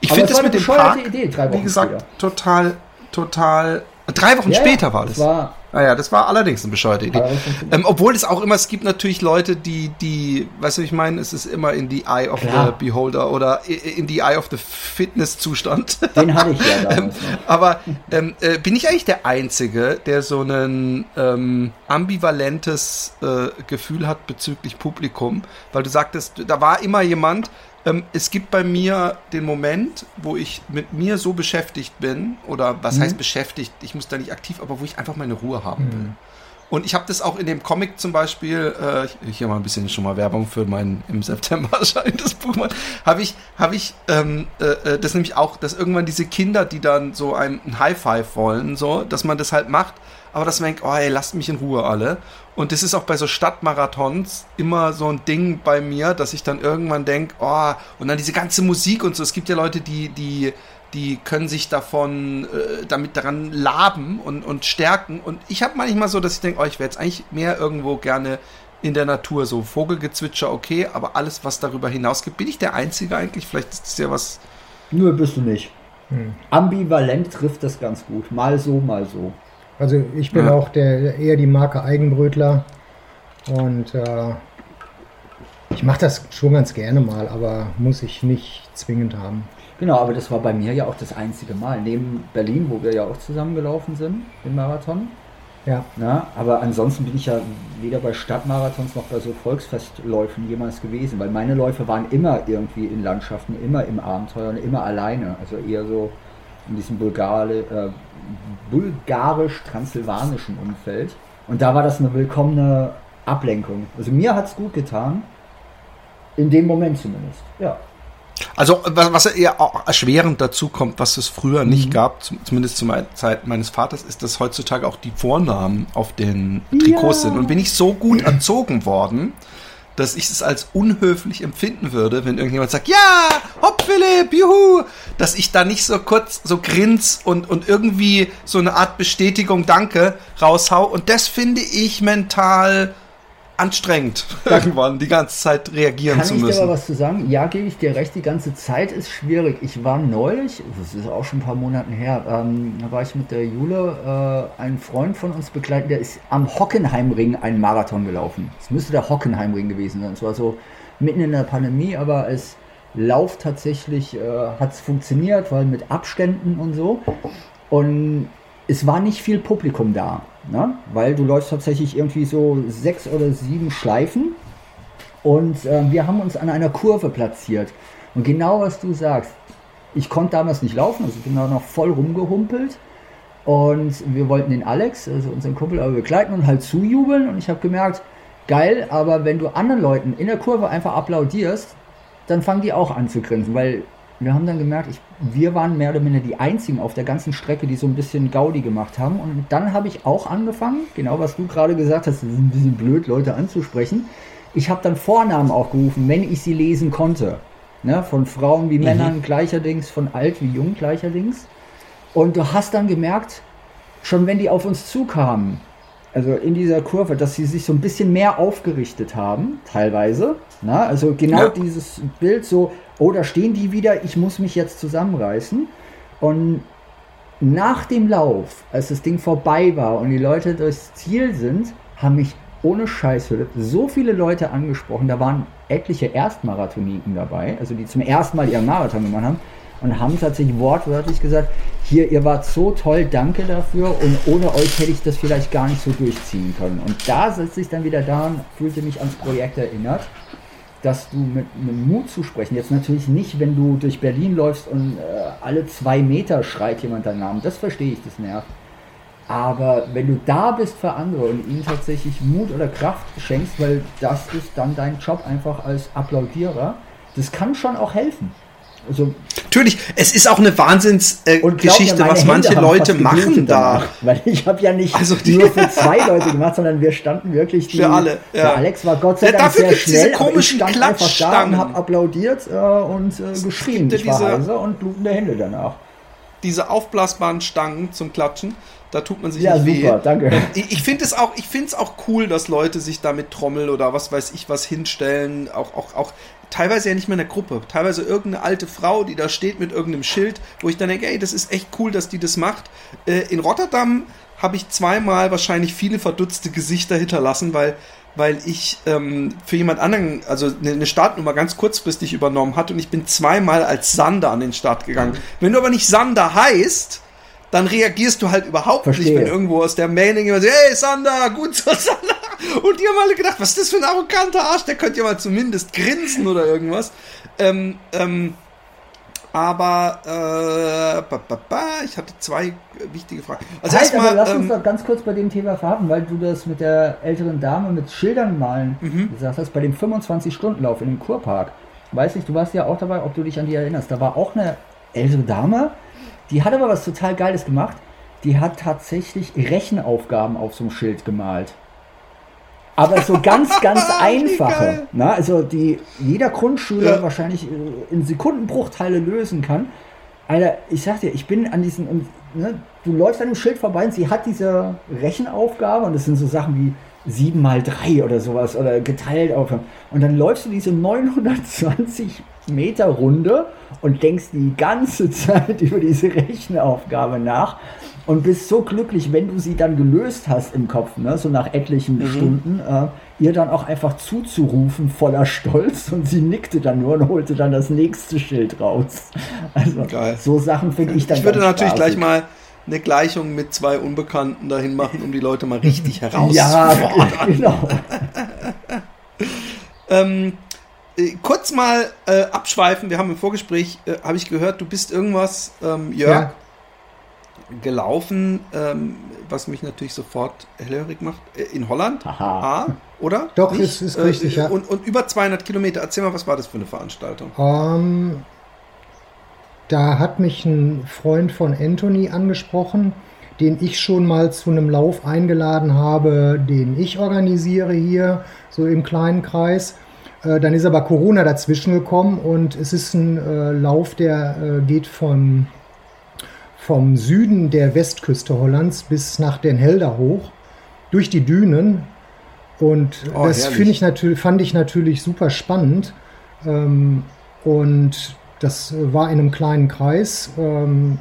Speaker 1: Ich finde das mit
Speaker 3: eine
Speaker 1: dem Park,
Speaker 3: Idee, drei
Speaker 1: wie gesagt,
Speaker 3: später.
Speaker 1: total, total. Drei Wochen
Speaker 3: Ja,
Speaker 1: später war
Speaker 3: das
Speaker 1: das.
Speaker 3: war-
Speaker 1: naja, das war allerdings eine bescheuerte Idee. Ähm, obwohl es auch immer, es gibt natürlich Leute, die, die, weißt du, ich meine, es ist immer in die Eye of
Speaker 3: Klar.
Speaker 1: the Beholder oder in die Eye of the Fitness-Zustand.
Speaker 3: Den hatte ich ja
Speaker 1: Ähm,
Speaker 3: damals noch.
Speaker 1: aber ähm, äh, bin ich eigentlich der Einzige, der so ein ähm, ambivalentes äh, Gefühl hat bezüglich Publikum? Weil du sagtest, da war immer jemand. Ähm, es gibt bei mir den Moment, wo ich mit mir so beschäftigt bin, oder was
Speaker 3: Mhm.
Speaker 1: heißt beschäftigt, ich muss da nicht aktiv, aber wo ich einfach meine Ruhe haben will. Und ich habe das auch in dem Comic zum Beispiel, äh, ich- hier mal ein bisschen schon mal Werbung für mein im September erscheinendes Buch, habe ich, habe ich ähm, äh, äh, das nämlich auch, dass irgendwann diese Kinder, die dann so ein, ein High Five wollen, so, dass man das halt macht, aber dass man denkt, oh ey, lasst mich in Ruhe alle. Und das ist auch bei so Stadtmarathons immer so ein Ding bei mir, dass ich dann irgendwann denke, oh, und dann diese ganze Musik und so. Es gibt ja Leute, die, die, die können sich davon, äh, damit daran laben und, und stärken. Und ich habe manchmal so, dass ich denke, oh, ich wäre jetzt eigentlich mehr irgendwo gerne in der Natur, so Vogelgezwitscher, okay, aber alles, was darüber hinaus gibt, bin ich der Einzige eigentlich? Vielleicht ist das ja was.
Speaker 3: Nö, bist du nicht. Ambivalent trifft das ganz gut. Mal so, mal so.
Speaker 2: Also ich bin
Speaker 1: Ja.
Speaker 2: auch der eher die Marke Eigenbrötler und äh, ich mache das schon ganz gerne mal, aber muss ich nicht zwingend haben.
Speaker 3: Genau, aber das war bei mir ja auch das einzige Mal. Neben Berlin, wo wir ja auch zusammengelaufen sind, im Marathon.
Speaker 2: Ja,
Speaker 3: Na, aber ansonsten bin ich ja weder bei Stadtmarathons noch bei so Volksfestläufen jemals gewesen, weil meine Läufe waren immer irgendwie in Landschaften, immer im Abenteuer und immer alleine. Also eher so in diesem Bulgari, äh, bulgarisch-transsilvanischen Umfeld. Und da war das eine willkommene Ablenkung. Also mir hat es gut getan. In dem Moment zumindest. Ja.
Speaker 1: Also, was, was eher auch erschwerend dazu kommt, was es früher nicht gab, zum, zumindest zu meiner Zeit meines Vaters, ist, dass heutzutage auch die Vornamen auf den Trikots
Speaker 3: Ja.
Speaker 1: sind. Und bin ich so gut erzogen worden, dass ich es als unhöflich empfinden würde, wenn irgendjemand sagt, ja, hopp Philipp, juhu, dass ich da nicht so kurz so grins und, und irgendwie so eine Art Bestätigung, danke, raushau. Und das finde ich mental anstrengend, irgendwann die ganze Zeit reagieren
Speaker 3: Kann
Speaker 1: zu
Speaker 3: ich dir
Speaker 1: müssen.
Speaker 3: aber was zu sagen? Ja, gebe ich dir recht, die ganze Zeit ist schwierig. Ich war neulich, das ist auch schon ein paar Monate her, ähm, da war ich mit der Jule, äh, ein Freund von uns begleitet, der ist am Hockenheimring einen Marathon gelaufen. Es müsste der Hockenheimring gewesen sein. Es war so mitten in der Pandemie, aber als Lauf tatsächlich äh, hat es funktioniert, weil mit Abständen und so. Und es war nicht viel Publikum da, ne? weil du läufst tatsächlich irgendwie so sechs oder sieben Schleifen und äh, wir haben uns an einer Kurve platziert. Und genau was du sagst, ich konnte damals nicht laufen, also ich bin da noch voll rumgehumpelt. Und wir wollten den Alex, also unseren Kumpel, aber begleiten und halt zujubeln. Und ich habe gemerkt, geil, aber wenn du anderen Leuten in der Kurve einfach applaudierst, dann fangen die auch an zu grinsen, weil wir haben dann gemerkt, ich, wir waren mehr oder minder die einzigen auf der ganzen Strecke, die so ein bisschen Gaudi gemacht haben. Und dann habe ich auch angefangen, genau was du gerade gesagt hast, es ist ein bisschen blöd, Leute anzusprechen. Ich habe dann Vornamen auch gerufen, wenn ich sie lesen konnte. Ne, von Frauen wie Männern gleicherdings, von alt wie jung gleicherdings. Und du hast dann gemerkt, schon wenn die auf uns zukamen, also in dieser Kurve, dass sie sich so ein bisschen mehr aufgerichtet haben, teilweise. Na, also genau
Speaker 1: Ja.
Speaker 3: dieses Bild so, da stehen die wieder, ich muss mich jetzt zusammenreißen. Und nach dem Lauf, als das Ding vorbei war und die Leute durchs Ziel sind, haben mich ohne Scheiß, so viele Leute angesprochen. Da waren etliche Erstmarathoniken dabei, also die zum ersten Mal ihren Marathon gemacht haben und haben tatsächlich wortwörtlich gesagt, hier, ihr wart so toll, danke dafür und ohne euch hätte ich das vielleicht gar nicht so durchziehen können. Und da sitze ich dann wieder da und fühlte mich ans Projekt erinnert, dass du mit, mit Mut zu sprechen, jetzt natürlich nicht, wenn du durch Berlin läufst und äh, alle zwei Meter schreit jemand deinen Namen, das verstehe ich, das nervt. Aber wenn du da bist für andere und ihnen tatsächlich Mut oder Kraft schenkst, weil das ist dann dein Job einfach als Applaudierer, das kann schon auch helfen. Also
Speaker 1: Natürlich, es ist auch eine Wahnsinnsgeschichte, äh, was
Speaker 3: Hände
Speaker 1: manche
Speaker 3: haben
Speaker 1: Leute machen da.
Speaker 3: Weil ich habe ja nicht
Speaker 1: Also die-
Speaker 3: nur für zwei Leute gemacht, sondern wir standen wirklich die,
Speaker 1: Für alle, ja.
Speaker 3: Alex war Gott sei
Speaker 1: Ja,
Speaker 3: Dank
Speaker 1: dafür
Speaker 3: sehr
Speaker 1: gibt's diese
Speaker 3: schnell, aber ich
Speaker 1: komischen
Speaker 3: stand einfach da und habe applaudiert äh, und äh, geschrien. Ich
Speaker 1: ja
Speaker 3: war
Speaker 1: diese-
Speaker 3: heiser und blutende Hände danach.
Speaker 1: Diese aufblasbaren Stangen zum Klatschen, da tut man sich
Speaker 3: Ja,
Speaker 1: nicht
Speaker 3: super,
Speaker 1: weh.
Speaker 3: danke.
Speaker 1: Ich, ich finde es auch, ich finde es auch cool, dass Leute sich damit Trommel oder was weiß ich was hinstellen. Auch, auch, auch teilweise ja nicht mehr in der Gruppe, teilweise irgendeine alte Frau, die da steht mit irgendeinem Schild, wo ich dann denke, ey, das ist echt cool, dass die das macht. Äh, in Rotterdam habe ich zweimal wahrscheinlich viele verdutzte Gesichter hinterlassen, weil weil ich ähm, für jemand anderen, also eine Startnummer ganz kurzfristig übernommen hatte und ich bin zweimal als Sander an den Start gegangen. Mhm. Wenn du aber nicht Sander heißt, dann reagierst du halt überhaupt Verstehe. nicht, wenn irgendwo aus der Mailing immer so, hey Sander, gut so Sander. Und die haben alle gedacht, was ist das für ein arroganter Arsch, der könnte ja mal zumindest grinsen oder irgendwas. Ähm, ähm, aber äh, ba, ba, ba, ich hatte zwei wichtige Fragen.
Speaker 3: Also halt, erstmal, lass uns ähm, doch ganz kurz bei dem Thema verhaben, weil du das mit der älteren Dame mit Schildern malen mhm. gesagt hast, bei dem 25-Stunden-Lauf in dem Kurpark. Weiß ich, du warst ja auch dabei, ob du dich an die erinnerst. Da war auch eine ältere Dame, die hat aber was total Geiles gemacht. Die hat tatsächlich Rechenaufgaben auf so einem Schild gemalt. Aber so ganz, ganz einfache. Na, also die jeder Grundschüler ja. wahrscheinlich äh, in Sekundenbruchteile lösen kann. Alter, ich sag dir, ich bin an diesen, ne, du läufst an dem Schild vorbei und sie hat diese Rechenaufgabe und das sind so Sachen wie 7 mal 3 oder sowas oder geteilt auf. Und dann läufst du diese 920 Meter Runde und denkst die ganze Zeit über diese Rechenaufgabe nach und bist so glücklich, wenn du sie dann gelöst hast im Kopf, ne, so nach etlichen mhm. Stunden, äh, ihr dann auch einfach zuzurufen voller Stolz und sie nickte dann nur und holte dann das nächste Schild raus. Also Geil. so Sachen finde ich dann.
Speaker 1: Ich würde natürlich spaßig. gleich mal eine Gleichung mit zwei Unbekannten dahin machen, um die Leute mal richtig herauszufordern. Ja, genau. ähm, äh, kurz mal äh, abschweifen, wir haben im Vorgespräch, äh, habe ich gehört, du bist irgendwas, ähm, Jörg, ja. gelaufen, ähm, was mich natürlich sofort hellhörig macht, äh, in Holland,
Speaker 2: Aha.
Speaker 1: A, oder?
Speaker 2: Doch, Nicht? ist, ist richtig,
Speaker 1: äh, ja. Und, und, über 200 Kilometer, erzähl mal, was war das für eine Veranstaltung?
Speaker 2: Um, ähm, da hat mich ein Freund von Anthony angesprochen, den ich schon mal zu einem Lauf eingeladen habe, den ich organisiere hier, so im kleinen Kreis. Äh, dann ist aber Corona dazwischen gekommen und es ist ein äh, Lauf, der äh, geht vom, vom Süden der Westküste Hollands bis nach Den Helder hoch, durch die Dünen. Und oh, das ich natürlich, fand ich natürlich super spannend. Ähm, und das war in einem kleinen Kreis. Ähm,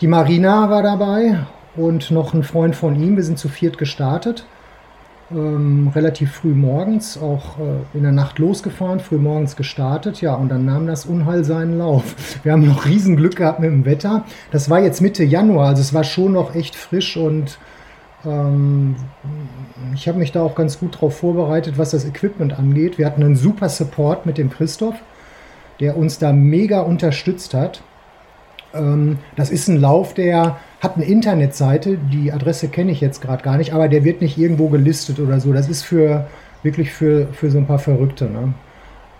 Speaker 2: die Marina war dabei und noch ein Freund von ihm. Wir sind zu viert gestartet ähm, relativ früh morgens, auch äh, in der Nacht losgefahren, früh morgens gestartet, ja, und dann nahm das Unheil seinen Lauf. Wir haben noch Riesenglück gehabt mit dem Wetter. Das war jetzt Mitte Januar, also es war schon noch echt frisch und ähm, ich habe mich da auch ganz gut darauf vorbereitet, was das Equipment angeht. Wir hatten einen super Support mit dem Christoph, der uns da mega unterstützt hat. Ähm, das ist ein Lauf, der hat eine Internetseite, die Adresse kenne ich jetzt gerade gar nicht, aber der wird nicht irgendwo gelistet oder so. Das ist für wirklich für, für so ein paar Verrückte. Ne?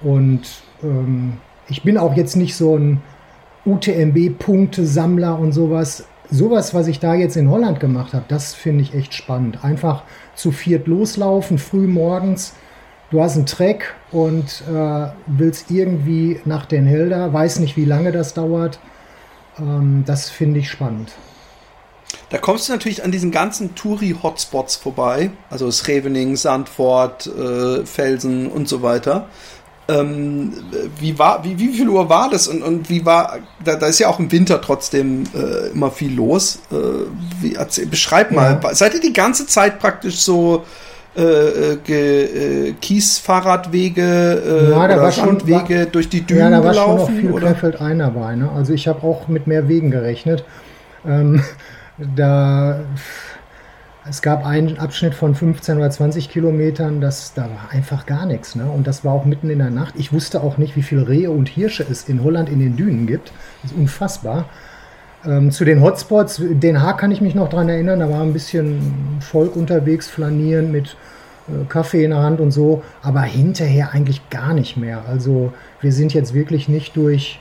Speaker 2: Und ähm, ich bin auch jetzt nicht so ein UTMB-Punktesammler und sowas. Sowas, was ich da jetzt in Holland gemacht habe, das finde ich echt spannend. Einfach zu viert loslaufen, früh morgens. Du hast einen Track und äh, willst irgendwie nach Den Helder, weiß nicht, wie lange das dauert. Ähm, das finde ich spannend.
Speaker 1: Da kommst du natürlich an diesen ganzen Touri-Hotspots vorbei, also Scheveningen, Sandford, äh, Felsen und so weiter. Ähm, wie, war, wie, wie viel Uhr war das und, und wie war, da, da ist ja auch im Winter trotzdem äh, immer viel los. Äh, wie, erzähl, beschreib mal, ja. seid ihr die ganze Zeit praktisch so äh, äh, äh Kiesfahrradwege äh, ja, oder Sandwege war, durch die Dünen
Speaker 2: ja, da war gelaufen? Schon noch viel oder? Krefeld ein dabei. Ne? Also ich habe auch mit mehr Wegen gerechnet. Ähm, da es gab einen Abschnitt von 15 oder 20 Kilometern, das, da war einfach gar nichts. Ne? Und das war auch mitten in der Nacht. Ich wusste auch nicht, wie viele Rehe und Hirsche es in Holland in den Dünen gibt. Das ist unfassbar. Ähm, zu den Hotspots, Den Haag kann ich mich noch dran erinnern, da war ein bisschen Volk unterwegs, flanieren mit äh, Kaffee in der Hand und so, aber hinterher eigentlich gar nicht mehr. Also wir sind jetzt wirklich nicht durch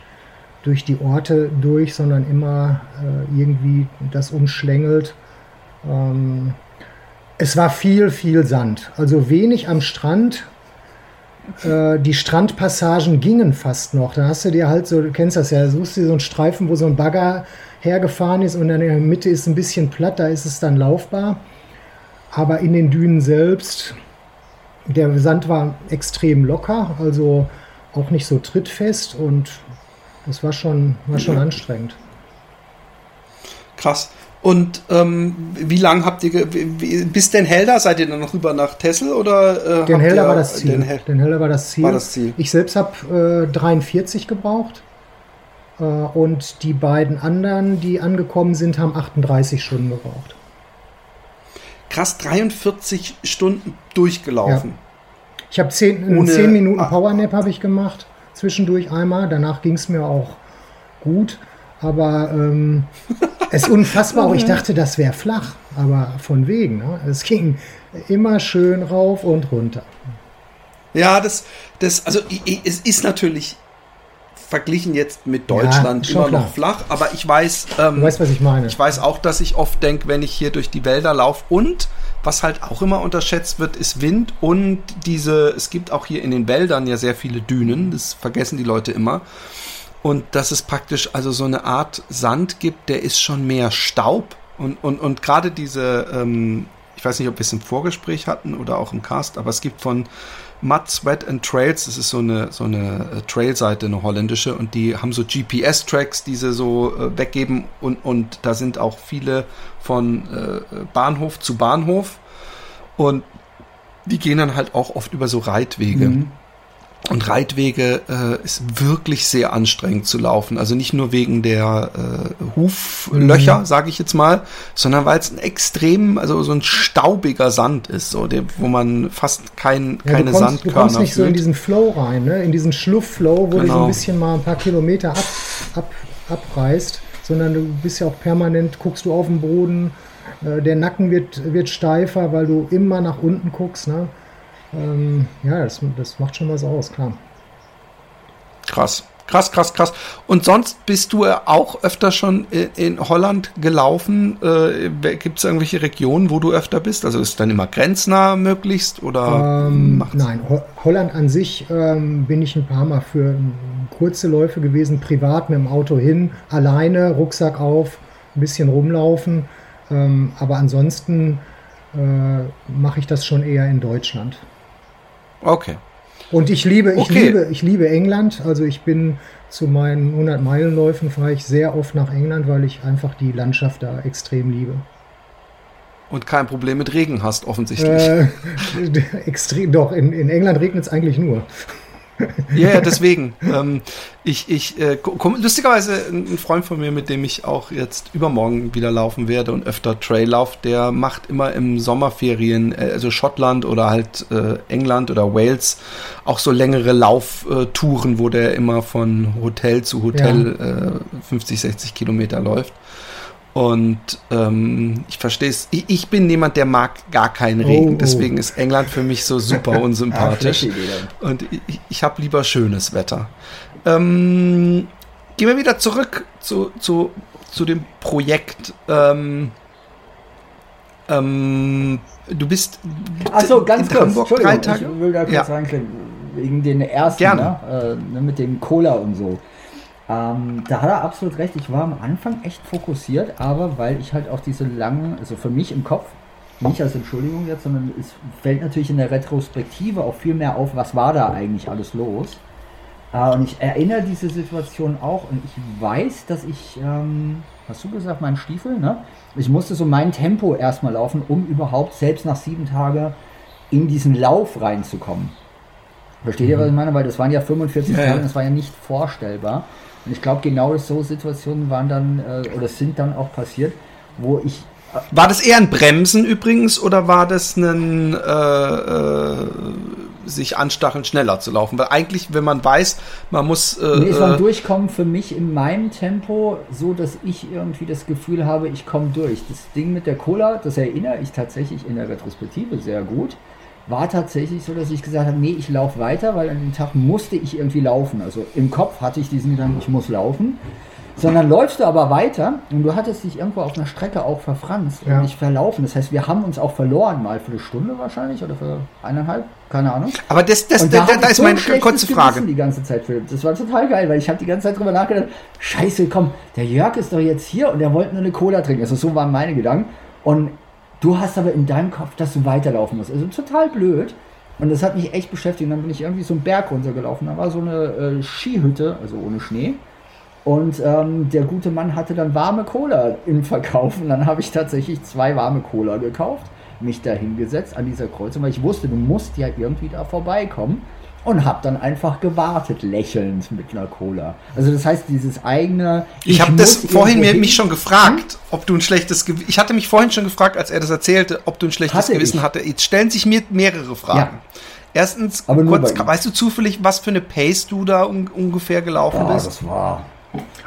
Speaker 2: durch die Orte durch, sondern immer äh, irgendwie das umschlängelt. Ähm, es war viel, viel Sand. Also wenig am Strand. Äh, die Strandpassagen gingen fast noch. Da hast du dir halt so, du kennst das ja, suchst dir so einen Streifen, wo so ein Bagger hergefahren ist und dann in der Mitte ist ein bisschen platt, da ist es dann laufbar. Aber in den Dünen selbst, der Sand war extrem locker. Also auch nicht so trittfest und das war schon, war schon anstrengend.
Speaker 1: Krass. Und ähm, wie lange habt ihr, bis Den Helder, seid ihr dann noch rüber nach Tessel oder?
Speaker 2: Äh, Den Helder war das Ziel. Den,
Speaker 1: Hel
Speaker 2: den Helder war das Ziel.
Speaker 1: War das Ziel.
Speaker 2: Ich selbst habe äh, 43 gebraucht äh, und die beiden anderen, die angekommen sind, haben 38 Stunden gebraucht.
Speaker 1: Krass, 43 Stunden durchgelaufen.
Speaker 2: Ja. Ich habe 10, Ohne, 10 Minuten ah. Powernap habe ich gemacht, zwischendurch einmal. Danach ging es mir auch gut. Aber ähm, es ist unfassbar. Auch ich dachte, das wäre flach. Aber von wegen. Ne? Es ging immer schön rauf und runter.
Speaker 1: Ja, das, das, also es ist natürlich verglichen jetzt mit Deutschland ja, immer klar. noch flach, aber ich weiß,
Speaker 2: ähm, du weißt, was ich meine.
Speaker 1: Ich weiß auch, dass ich oft denke, wenn ich hier durch die Wälder laufe und was halt auch immer unterschätzt wird, ist Wind und diese, es gibt auch hier in den Wäldern ja sehr viele Dünen, das vergessen die Leute immer. Und dass es praktisch also so eine Art Sand gibt, der ist schon mehr Staub. Und, und, und gerade diese, ähm, ich weiß nicht, ob wir es im Vorgespräch hatten oder auch im Cast, aber es gibt von Mud, Sweat and Trails, das ist so eine, so eine äh, Trailseite, eine holländische, und die haben so GPS-Tracks, die sie so äh, weggeben und, und da sind auch viele von äh, Bahnhof zu Bahnhof und die gehen dann halt auch oft über so Reitwege. Mhm. Und Reitwege äh, ist wirklich sehr anstrengend zu laufen. Also nicht nur wegen der äh, Huflöcher, mhm. sage ich jetzt mal, sondern weil es ein extrem, also so ein staubiger Sand ist, so der, wo man fast kein, ja, keine du kommst, Sandkörner Du kommst
Speaker 2: nicht fühlt. so in diesen Flow rein, ne? in diesen Schluffflow, wo genau. du so ein genau. bisschen mal ein paar Kilometer ab, ab, abreißt, sondern du bist ja auch permanent, guckst du auf den Boden, äh, der Nacken wird, wird steifer, weil du immer nach unten guckst. Ne? Ähm, ja, das, das macht schon was aus, klar.
Speaker 1: Krass. Krass, krass, krass. Und sonst bist du auch öfter schon in Holland gelaufen? Äh, Gibt es irgendwelche Regionen, wo du öfter bist? Also ist es dann immer grenznah möglichst oder?
Speaker 2: Ähm, nein, Ho Holland an sich ähm, bin ich ein paar Mal für kurze Läufe gewesen, privat mit dem Auto hin, alleine, Rucksack auf, ein bisschen rumlaufen. Ähm, aber ansonsten äh, mache ich das schon eher in Deutschland.
Speaker 1: Okay.
Speaker 2: Und ich liebe, ich okay. liebe, ich liebe England. Also ich bin zu meinen 100 Meilenläufen fahre ich sehr oft nach England, weil ich einfach die Landschaft da extrem liebe.
Speaker 1: Und kein Problem mit Regen hast, offensichtlich.
Speaker 2: Äh, extrem, doch, in, in England regnet es eigentlich nur.
Speaker 1: Ja, ja, deswegen. ähm, ich, ich, äh, komm, lustigerweise ein Freund von mir, mit dem ich auch jetzt übermorgen wieder laufen werde und öfter Trail lauf, der macht immer im Sommerferien, äh, also Schottland oder halt äh, England oder Wales, auch so längere Lauftouren, wo der immer von Hotel zu Hotel ja. 50, 60 Kilometer läuft. Und ähm, ich verstehe es. Ich, ich, bin jemand, der mag gar keinen Regen. Oh, oh. Deswegen ist England für mich so super unsympathisch. ah, und ich, ich habe lieber schönes Wetter. Ähm, gehen wir wieder zurück zu, zu, zu dem Projekt. Ähm, ähm, du bist.
Speaker 3: Achso, ganz kurz. Hamburg drei Tage. Ich will da kurz ja. sagen, wegen den ersten,
Speaker 1: Gerne.
Speaker 3: Ne, äh, mit dem Cola und so. Ähm, da hat er absolut recht. Ich war am Anfang echt fokussiert, aber weil ich halt auch diese langen, also für mich im Kopf, nicht als Entschuldigung jetzt, sondern es fällt natürlich in der Retrospektive auch viel mehr auf, was war da eigentlich alles los. Äh, und ich erinnere diese Situation auch und ich weiß, dass ich, ähm, hast du gesagt, mein Stiefel, ne? Ich musste so mein Tempo erstmal laufen, um überhaupt selbst nach sieben Tagen in diesen Lauf reinzukommen. Versteht ihr, was ich meine? Weil das waren ja 45 ja, Tage, das war ja nicht vorstellbar. Und ich glaube, genau so Situationen waren dann äh, oder sind dann auch passiert, wo ich.
Speaker 1: Äh, war das eher ein Bremsen übrigens oder war das ein äh, äh, sich anstacheln, schneller zu laufen? Weil eigentlich, wenn man weiß, man muss.
Speaker 3: Äh, nee, es war ein äh, Durchkommen für mich in meinem Tempo, so dass ich irgendwie das Gefühl habe, ich komme durch. Das Ding mit der Cola, das erinnere ich tatsächlich in der Retrospektive sehr gut war tatsächlich so, dass ich gesagt habe, nee, ich laufe weiter, weil an dem Tag musste ich irgendwie laufen. Also im Kopf hatte ich diesen Gedanken, ich muss laufen. Sondern läufst du aber weiter und du hattest dich irgendwo auf einer Strecke auch verfranst ja. und nicht verlaufen. Das heißt, wir haben uns auch verloren, mal für eine Stunde wahrscheinlich oder für eineinhalb, keine Ahnung.
Speaker 1: Aber das, das, da, da, da ist so meine kurze Frage.
Speaker 3: Die ganze Zeit, Philipp. Das war total geil, weil ich habe die ganze Zeit drüber nachgedacht, scheiße, komm, der Jörg ist doch jetzt hier und er wollte nur eine Cola trinken. Also so waren meine Gedanken. Und Du hast aber in deinem Kopf, dass du weiterlaufen musst. Also total blöd. Und das hat mich echt beschäftigt. Und dann bin ich irgendwie so einen Berg runtergelaufen. Da war so eine äh, Skihütte, also ohne Schnee. Und ähm, der gute Mann hatte dann warme Cola im Verkauf. Und dann habe ich tatsächlich zwei warme Cola gekauft, mich da hingesetzt an dieser Kreuzung, weil ich wusste, du musst ja irgendwie da vorbeikommen. Und habe dann einfach gewartet, lächelnd mit einer Cola. Also das heißt, dieses eigene...
Speaker 1: Ich, habe das vorhin mir, mich schon gefragt, ob du ein schlechtes Gewissen... Ich hatte mich vorhin schon gefragt, als er das erzählte, ob du ein schlechtes
Speaker 3: Hatte
Speaker 1: Gewissen
Speaker 3: ich.
Speaker 1: hatte. Jetzt stellen sich mir mehrere Fragen. Erstens,
Speaker 3: Aber nur
Speaker 1: kurz, weißt du zufällig, was für eine Pace du da un ungefähr gelaufen bist?
Speaker 3: das war...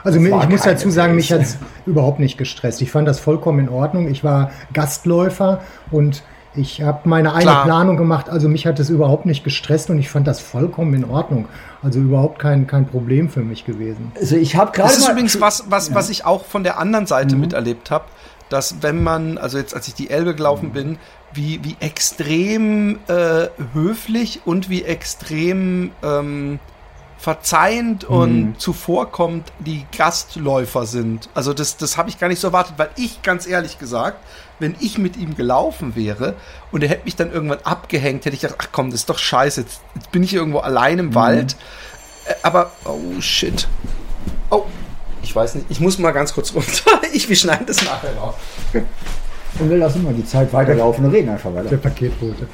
Speaker 2: Also
Speaker 3: Das war
Speaker 2: ich muss dazu sagen, mich hat es überhaupt nicht gestresst. Ich fand das vollkommen in Ordnung. Ich war Gastläufer und ich habe meine eigene
Speaker 1: Klar.
Speaker 2: Planung gemacht. Also mich hat es überhaupt nicht gestresst und ich fand das vollkommen in Ordnung. Also überhaupt kein, kein Problem für mich gewesen.
Speaker 3: Also ich habe gerade
Speaker 1: Das ist
Speaker 3: mal-
Speaker 1: übrigens was, was, was ich auch von der anderen
Speaker 3: Mhm.
Speaker 1: Seite miterlebt habe, dass wenn man, also jetzt als ich die Elbe gelaufen
Speaker 3: Mhm.
Speaker 1: bin, wie, wie extrem äh, höflich und wie extrem ähm, verzeihend
Speaker 3: Mhm.
Speaker 1: und zuvorkommt die Gastläufer sind. Also das, das habe ich gar nicht so erwartet, weil ich ganz ehrlich gesagt, wenn ich mit ihm gelaufen wäre und er hätte mich dann irgendwann abgehängt, hätte ich gedacht, ach komm, das ist doch scheiße, jetzt, jetzt bin ich irgendwo allein
Speaker 3: Mhm.
Speaker 1: im Wald. Äh, aber, oh shit. Oh, ich weiß nicht. Ich muss mal ganz kurz runter. Ich, wir schneiden das nachher raus.
Speaker 3: Und wir lassen mal die Zeit weiterlaufen und reden einfach
Speaker 2: Der
Speaker 3: weiter.
Speaker 2: Paketbote.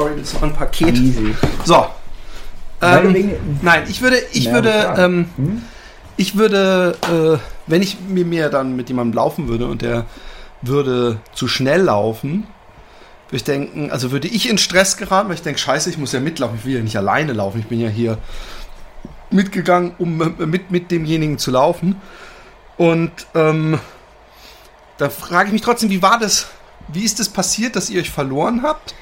Speaker 1: Sorry, das war ein Paket.
Speaker 3: Easy.
Speaker 1: So. Ähm, nein, ich würde, ich
Speaker 3: Ja,
Speaker 1: würde, ähm,
Speaker 3: Hm?
Speaker 1: ich würde, äh, wenn ich mir dann mit jemandem laufen würde und der würde zu schnell laufen, würde ich denken, also würde ich in Stress geraten, weil ich denke, scheiße, ich muss ja mitlaufen, ich will ja nicht alleine laufen, ich bin ja hier mitgegangen, um äh, mit, mit demjenigen zu laufen. Und ähm, da frage ich mich trotzdem, wie war das? Wie ist es das passiert, dass ihr euch verloren habt?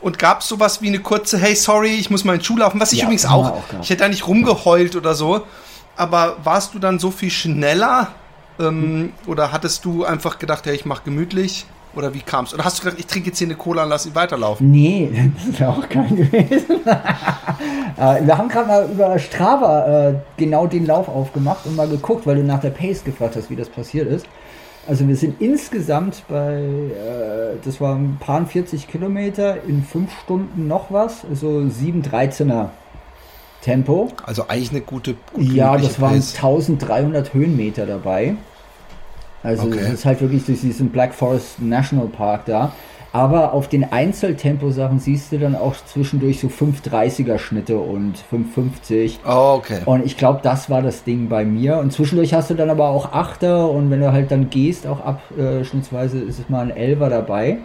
Speaker 1: Und gab es sowas wie eine kurze, hey, sorry, ich muss mal in die Schule laufen, was ich
Speaker 3: Ja,
Speaker 1: übrigens auch,
Speaker 3: auch
Speaker 1: ich hätte da nicht rumgeheult oder so, aber warst du dann so viel schneller? Ähm, oder hattest du einfach gedacht, hey, ich mach gemütlich? Oder wie kam's? Oder hast du gedacht, ich trinke jetzt hier eine Cola und lass ihn weiterlaufen?
Speaker 3: Nee, das wäre auch kein gewesen. Äh, Wir haben gerade mal über Strava äh, genau den Lauf aufgemacht und mal geguckt, weil du nach der Pace gefragt hast, wie das passiert ist. Also wir sind insgesamt bei, äh, das waren ein paar 40 Kilometer in fünf Stunden noch was, also 7,13er Tempo.
Speaker 1: Also eigentlich eine gute, gute
Speaker 3: Ja, das waren
Speaker 1: Pace.
Speaker 3: 1300 Höhenmeter dabei. Also
Speaker 1: Okay.
Speaker 3: das ist halt wirklich durch diesen Black Forest National Park da. Aber auf den Einzeltemposachen siehst du dann auch zwischendurch so 530er Schnitte und 550.
Speaker 1: Oh, okay.
Speaker 3: Und ich glaube, das war das Ding bei mir. Und zwischendurch hast du dann aber auch Achter und wenn du halt dann gehst, auch abschnittsweise ist es mal ein Elfer dabei.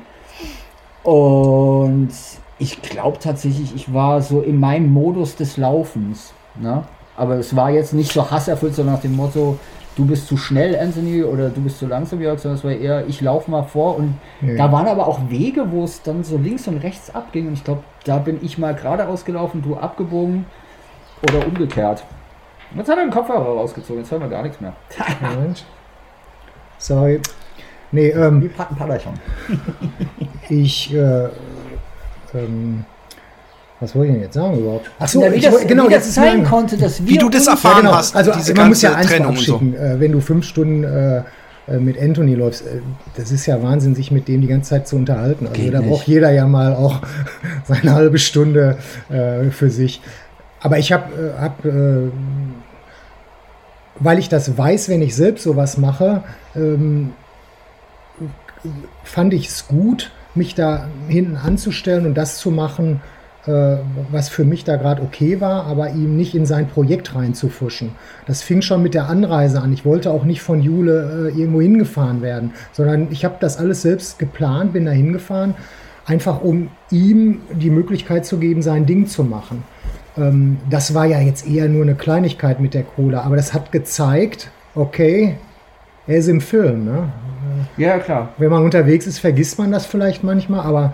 Speaker 3: Und ich glaube tatsächlich, ich war so in meinem Modus des Laufens. Ne? Aber es war jetzt nicht so hasserfüllt, so nach dem Motto, du bist zu schnell, Anthony, oder du bist zu langsam, Jörg, sondern es war eher, ich laufe mal vor. Und
Speaker 2: Nee.
Speaker 3: da waren aber auch Wege, wo es dann so links und rechts abging. Und ich glaube, da bin ich mal geradeaus gelaufen, du abgebogen oder umgekehrt. Jetzt hat er den Kopfhörer rausgezogen, jetzt hören wir gar nichts mehr.
Speaker 2: Moment. Sorry. Nee, ähm,
Speaker 3: Wie Patten Padachon.
Speaker 2: ich, äh, ähm, was wollte ich denn jetzt sagen überhaupt? Ach
Speaker 3: Na, wie
Speaker 2: ich
Speaker 3: das,
Speaker 2: wollte- genau,
Speaker 3: wie das sein konnte, dass wir
Speaker 1: Wie du das erfahren
Speaker 2: Ja, genau.
Speaker 1: hast,
Speaker 2: Also
Speaker 1: diese
Speaker 2: man muss ja eins
Speaker 1: Trennung und so.
Speaker 2: abschicken. Äh, wenn du fünf Stunden äh, äh, mit Anthony läufst, äh, das ist ja Wahnsinn, sich mit dem die ganze Zeit zu unterhalten. Also
Speaker 3: Geht
Speaker 2: da
Speaker 3: nicht.
Speaker 2: braucht jeder ja mal auch seine halbe Stunde äh, für sich. Aber ich habe, äh, hab, äh, weil ich das weiß, wenn ich selbst sowas mache, ähm, fand ich es gut, mich da hinten anzustellen und das zu machen, was für mich da gerade okay war, aber ihm nicht in sein Projekt reinzufuschen. Das fing schon mit der Anreise an. Ich wollte auch nicht von Jule äh, irgendwo hingefahren werden, sondern ich habe das alles selbst geplant, bin da hingefahren, einfach um ihm die Möglichkeit zu geben, sein Ding zu machen. Ähm, das war ja jetzt eher nur eine Kleinigkeit mit der Cola, aber das hat gezeigt, okay, er ist im Film. Ne?
Speaker 3: Ja, klar.
Speaker 2: Wenn man unterwegs ist, vergisst man das vielleicht manchmal, aber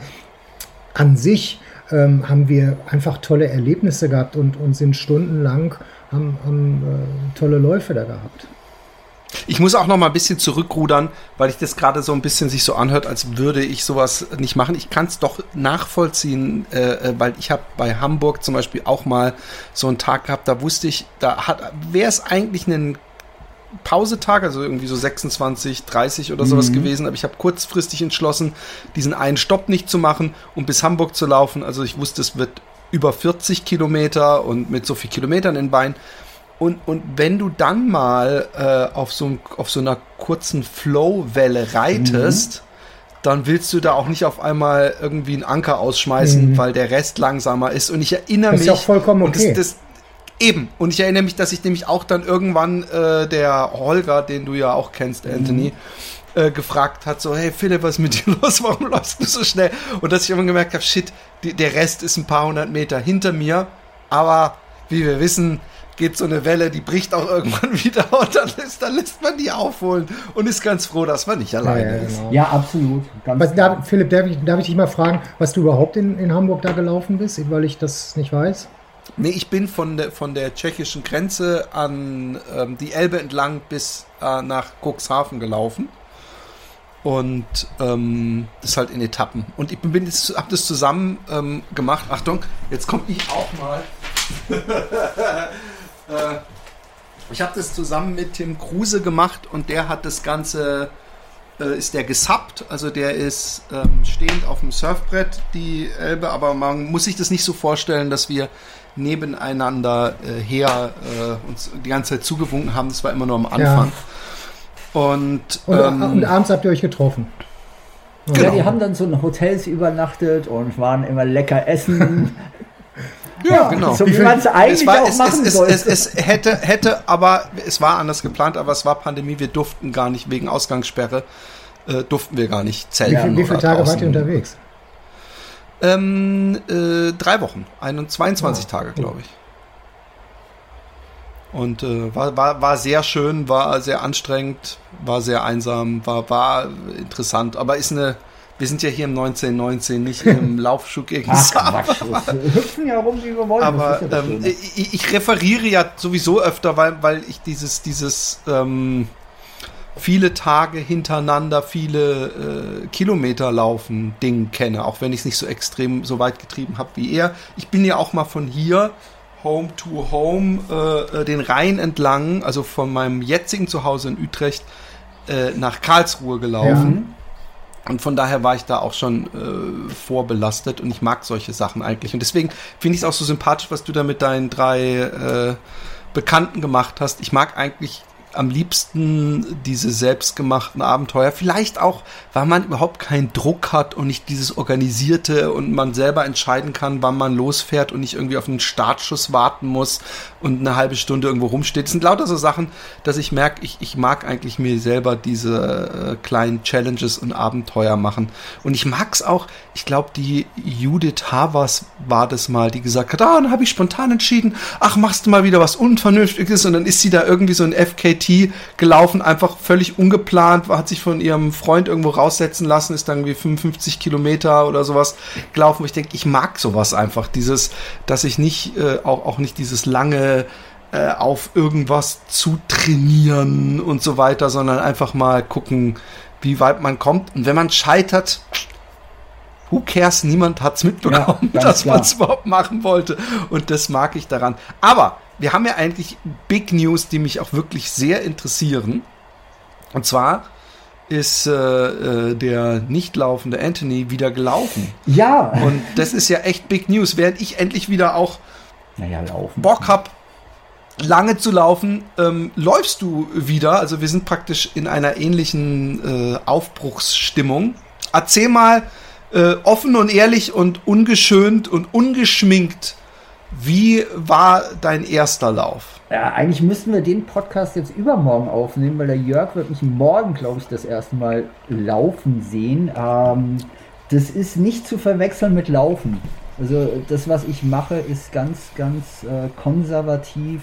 Speaker 2: an sich ähm, haben wir einfach tolle Erlebnisse gehabt und, und sind stundenlang, haben, haben äh, tolle Läufe da gehabt.
Speaker 1: Ich muss auch noch mal ein bisschen zurückrudern, weil ich das gerade so ein bisschen sich so anhört, als würde ich sowas nicht machen. Ich kann es doch nachvollziehen, äh, äh weil ich habe bei Hamburg zum Beispiel auch mal so einen Tag gehabt, da wusste ich, da wäre es eigentlich ein Pausetag, also irgendwie so 26, 30 oder sowas mhm. gewesen, aber ich habe kurzfristig entschlossen, diesen einen Stopp nicht zu machen, um bis Hamburg zu laufen. Also ich wusste, es wird über 40 Kilometer und mit so viel Kilometern in Bein. Und, und wenn du dann mal äh, auf, so, auf so einer kurzen Flow-Welle reitest, mhm. dann willst du da auch nicht auf einmal irgendwie einen Anker ausschmeißen, mhm. weil der Rest langsamer ist. Und ich erinnere das mich.
Speaker 2: Ist auch vollkommen okay.
Speaker 1: Das, das, eben. Und ich erinnere mich, dass ich nämlich auch dann irgendwann äh, der Holger, den du ja auch kennst, mhm. Anthony, äh, gefragt hat, so, hey Philipp, was ist mit dir los? Warum läufst du so schnell? Und dass ich immer gemerkt habe, shit, die, der Rest ist ein paar hundert Meter hinter mir. Aber wie wir wissen, geht so eine Welle, die bricht auch irgendwann wieder und dann, ist, dann lässt man die aufholen und ist ganz froh, dass man nicht alleine ja, ja,
Speaker 3: ist. Genau. Ja, absolut.
Speaker 2: was, da, Philipp, darf ich, darf ich dich mal fragen, was du überhaupt in, in Hamburg da gelaufen bist, weil ich das nicht weiß?
Speaker 1: Nee, ich bin von der, von der tschechischen Grenze an ähm, die Elbe entlang bis äh, nach Cuxhaven gelaufen. Und ähm, das halt in Etappen. Und ich bin, jetzt, hab das zusammen ähm, gemacht. Achtung, jetzt komme ich auch mal. Äh, ich habe das zusammen mit Tim Kruse gemacht und der hat das Ganze, äh, ist der gesappt, also der ist ähm, stehend auf dem Surfbrett, die Elbe, aber man muss sich das nicht so vorstellen, dass wir nebeneinander äh, her äh, uns die ganze Zeit zugewunken haben, das war immer nur am Anfang.
Speaker 2: Ja. Und, und, ähm, und abends habt ihr euch getroffen.
Speaker 3: Genau. Ja, die haben dann so in Hotels übernachtet und waren immer lecker essen.
Speaker 1: Ja, genau.
Speaker 3: So wie, wie man es eigentlich war, auch
Speaker 1: es,
Speaker 3: machen
Speaker 1: es,
Speaker 3: sollte.
Speaker 1: Es, es, hätte, hätte, aber es war anders geplant, aber es war Pandemie. Wir durften gar nicht wegen Ausgangssperre äh, durften wir gar nicht zelten.
Speaker 2: Wie, viel, wie viele Tage wart ihr unterwegs?
Speaker 1: Ähm, äh, drei Wochen, 21, 22 oh, Tage, glaube ich. Und äh, war, war, war sehr schön, war sehr anstrengend, war sehr einsam, war, war interessant, aber ist eine wir sind ja hier im 1919, nicht im Laufschuh Ach,
Speaker 3: Wir hüpfen ja rum, wie wir wollen.
Speaker 1: Aber ja ähm, ich, ich, referiere ja sowieso öfter, weil, weil ich dieses, dieses ähm, viele Tage hintereinander, viele äh, Kilometer laufen Ding kenne, auch wenn ich es nicht so extrem so weit getrieben habe wie er. Ich bin ja auch mal von hier Home to Home äh, äh den Rhein entlang, also von meinem jetzigen Zuhause in Utrecht äh, nach Karlsruhe gelaufen. Ja und von daher war ich da auch schon äh, vorbelastet und ich mag solche Sachen eigentlich. Und deswegen finde ich es auch so sympathisch, was du da mit deinen drei äh, Bekannten gemacht hast. Ich mag eigentlich am liebsten diese selbstgemachten Abenteuer. Vielleicht auch, weil man überhaupt keinen Druck hat und nicht dieses Organisierte und man selber entscheiden kann, wann man losfährt und nicht irgendwie auf einen Startschuss warten muss und eine halbe Stunde irgendwo rumsteht. Das sind lauter so Sachen, dass ich merke, ich, ich mag eigentlich mir selber diese äh, kleinen Challenges und Abenteuer machen. Und ich mag es auch, ich glaube, die Judith Havers war das mal, die gesagt hat, ah, dann habe ich spontan entschieden, ach, machst du mal wieder was Unvernünftiges und dann ist sie da irgendwie so ein FKT gelaufen, einfach völlig ungeplant, hat sich von ihrem Freund irgendwo raussetzen lassen, ist dann irgendwie 55 Kilometer oder sowas gelaufen. Ich denke, ich mag sowas einfach, dieses, dass ich nicht, äh, auch, auch nicht dieses lange äh, auf irgendwas zu trainieren und so weiter, sondern einfach mal gucken, wie weit man kommt. Und wenn man scheitert, who cares? Niemand hat es mitbekommen, ja, dass man es überhaupt machen wollte. Und das mag ich daran. Aber wir haben ja eigentlich Big News, die mich auch wirklich sehr interessieren. Und zwar ist äh, äh, der nicht laufende Anthony wieder gelaufen.
Speaker 3: Ja.
Speaker 1: Und das ist ja echt Big News, während ich endlich wieder auch
Speaker 3: naja.
Speaker 1: Bock hab, lange zu laufen, ähm, läufst du wieder. Also wir sind praktisch in einer ähnlichen äh, Aufbruchsstimmung. Erzähl mal äh, offen und ehrlich und ungeschönt und ungeschminkt, wie war dein erster Lauf?
Speaker 3: Ja, eigentlich müssten wir den Podcast jetzt übermorgen aufnehmen, weil der Jörg wird mich morgen, glaube ich, das erste Mal laufen sehen. Ähm, das ist nicht zu verwechseln mit Laufen. Also das, was ich mache, ist ganz, ganz äh, konservativ.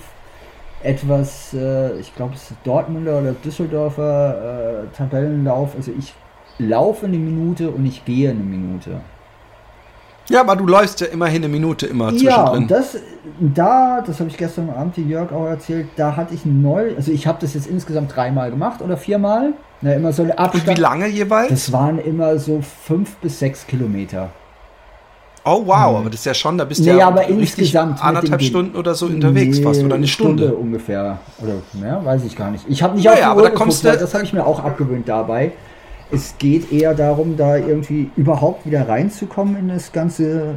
Speaker 3: Etwas, äh, ich glaube, es ist Dortmunder oder Düsseldorfer äh, Tabellenlauf. Also ich laufe eine Minute und ich gehe eine Minute.
Speaker 1: Ja, aber du läufst ja immerhin eine Minute immer zwischendrin.
Speaker 3: Ja, und das, da, das habe ich gestern Abend die Jörg auch erzählt, da hatte ich neu, also ich habe das jetzt insgesamt dreimal gemacht oder viermal. Na, immer so eine
Speaker 1: Abstand. Und wie lange jeweils?
Speaker 3: Das waren immer so fünf bis sechs Kilometer.
Speaker 1: Oh wow, hm. aber das ist ja schon, da bist du
Speaker 3: nee,
Speaker 1: ja
Speaker 3: aber insgesamt
Speaker 1: anderthalb Stunden oder so unterwegs nee, fast oder eine Stunde. Stunde
Speaker 3: ungefähr oder mehr, weiß ich gar nicht. Ich habe nicht naja,
Speaker 1: auf die Uhr aber da geguckt,
Speaker 3: du, das habe ich mir auch abgewöhnt dabei. Es geht eher darum, da irgendwie überhaupt wieder reinzukommen in das ganze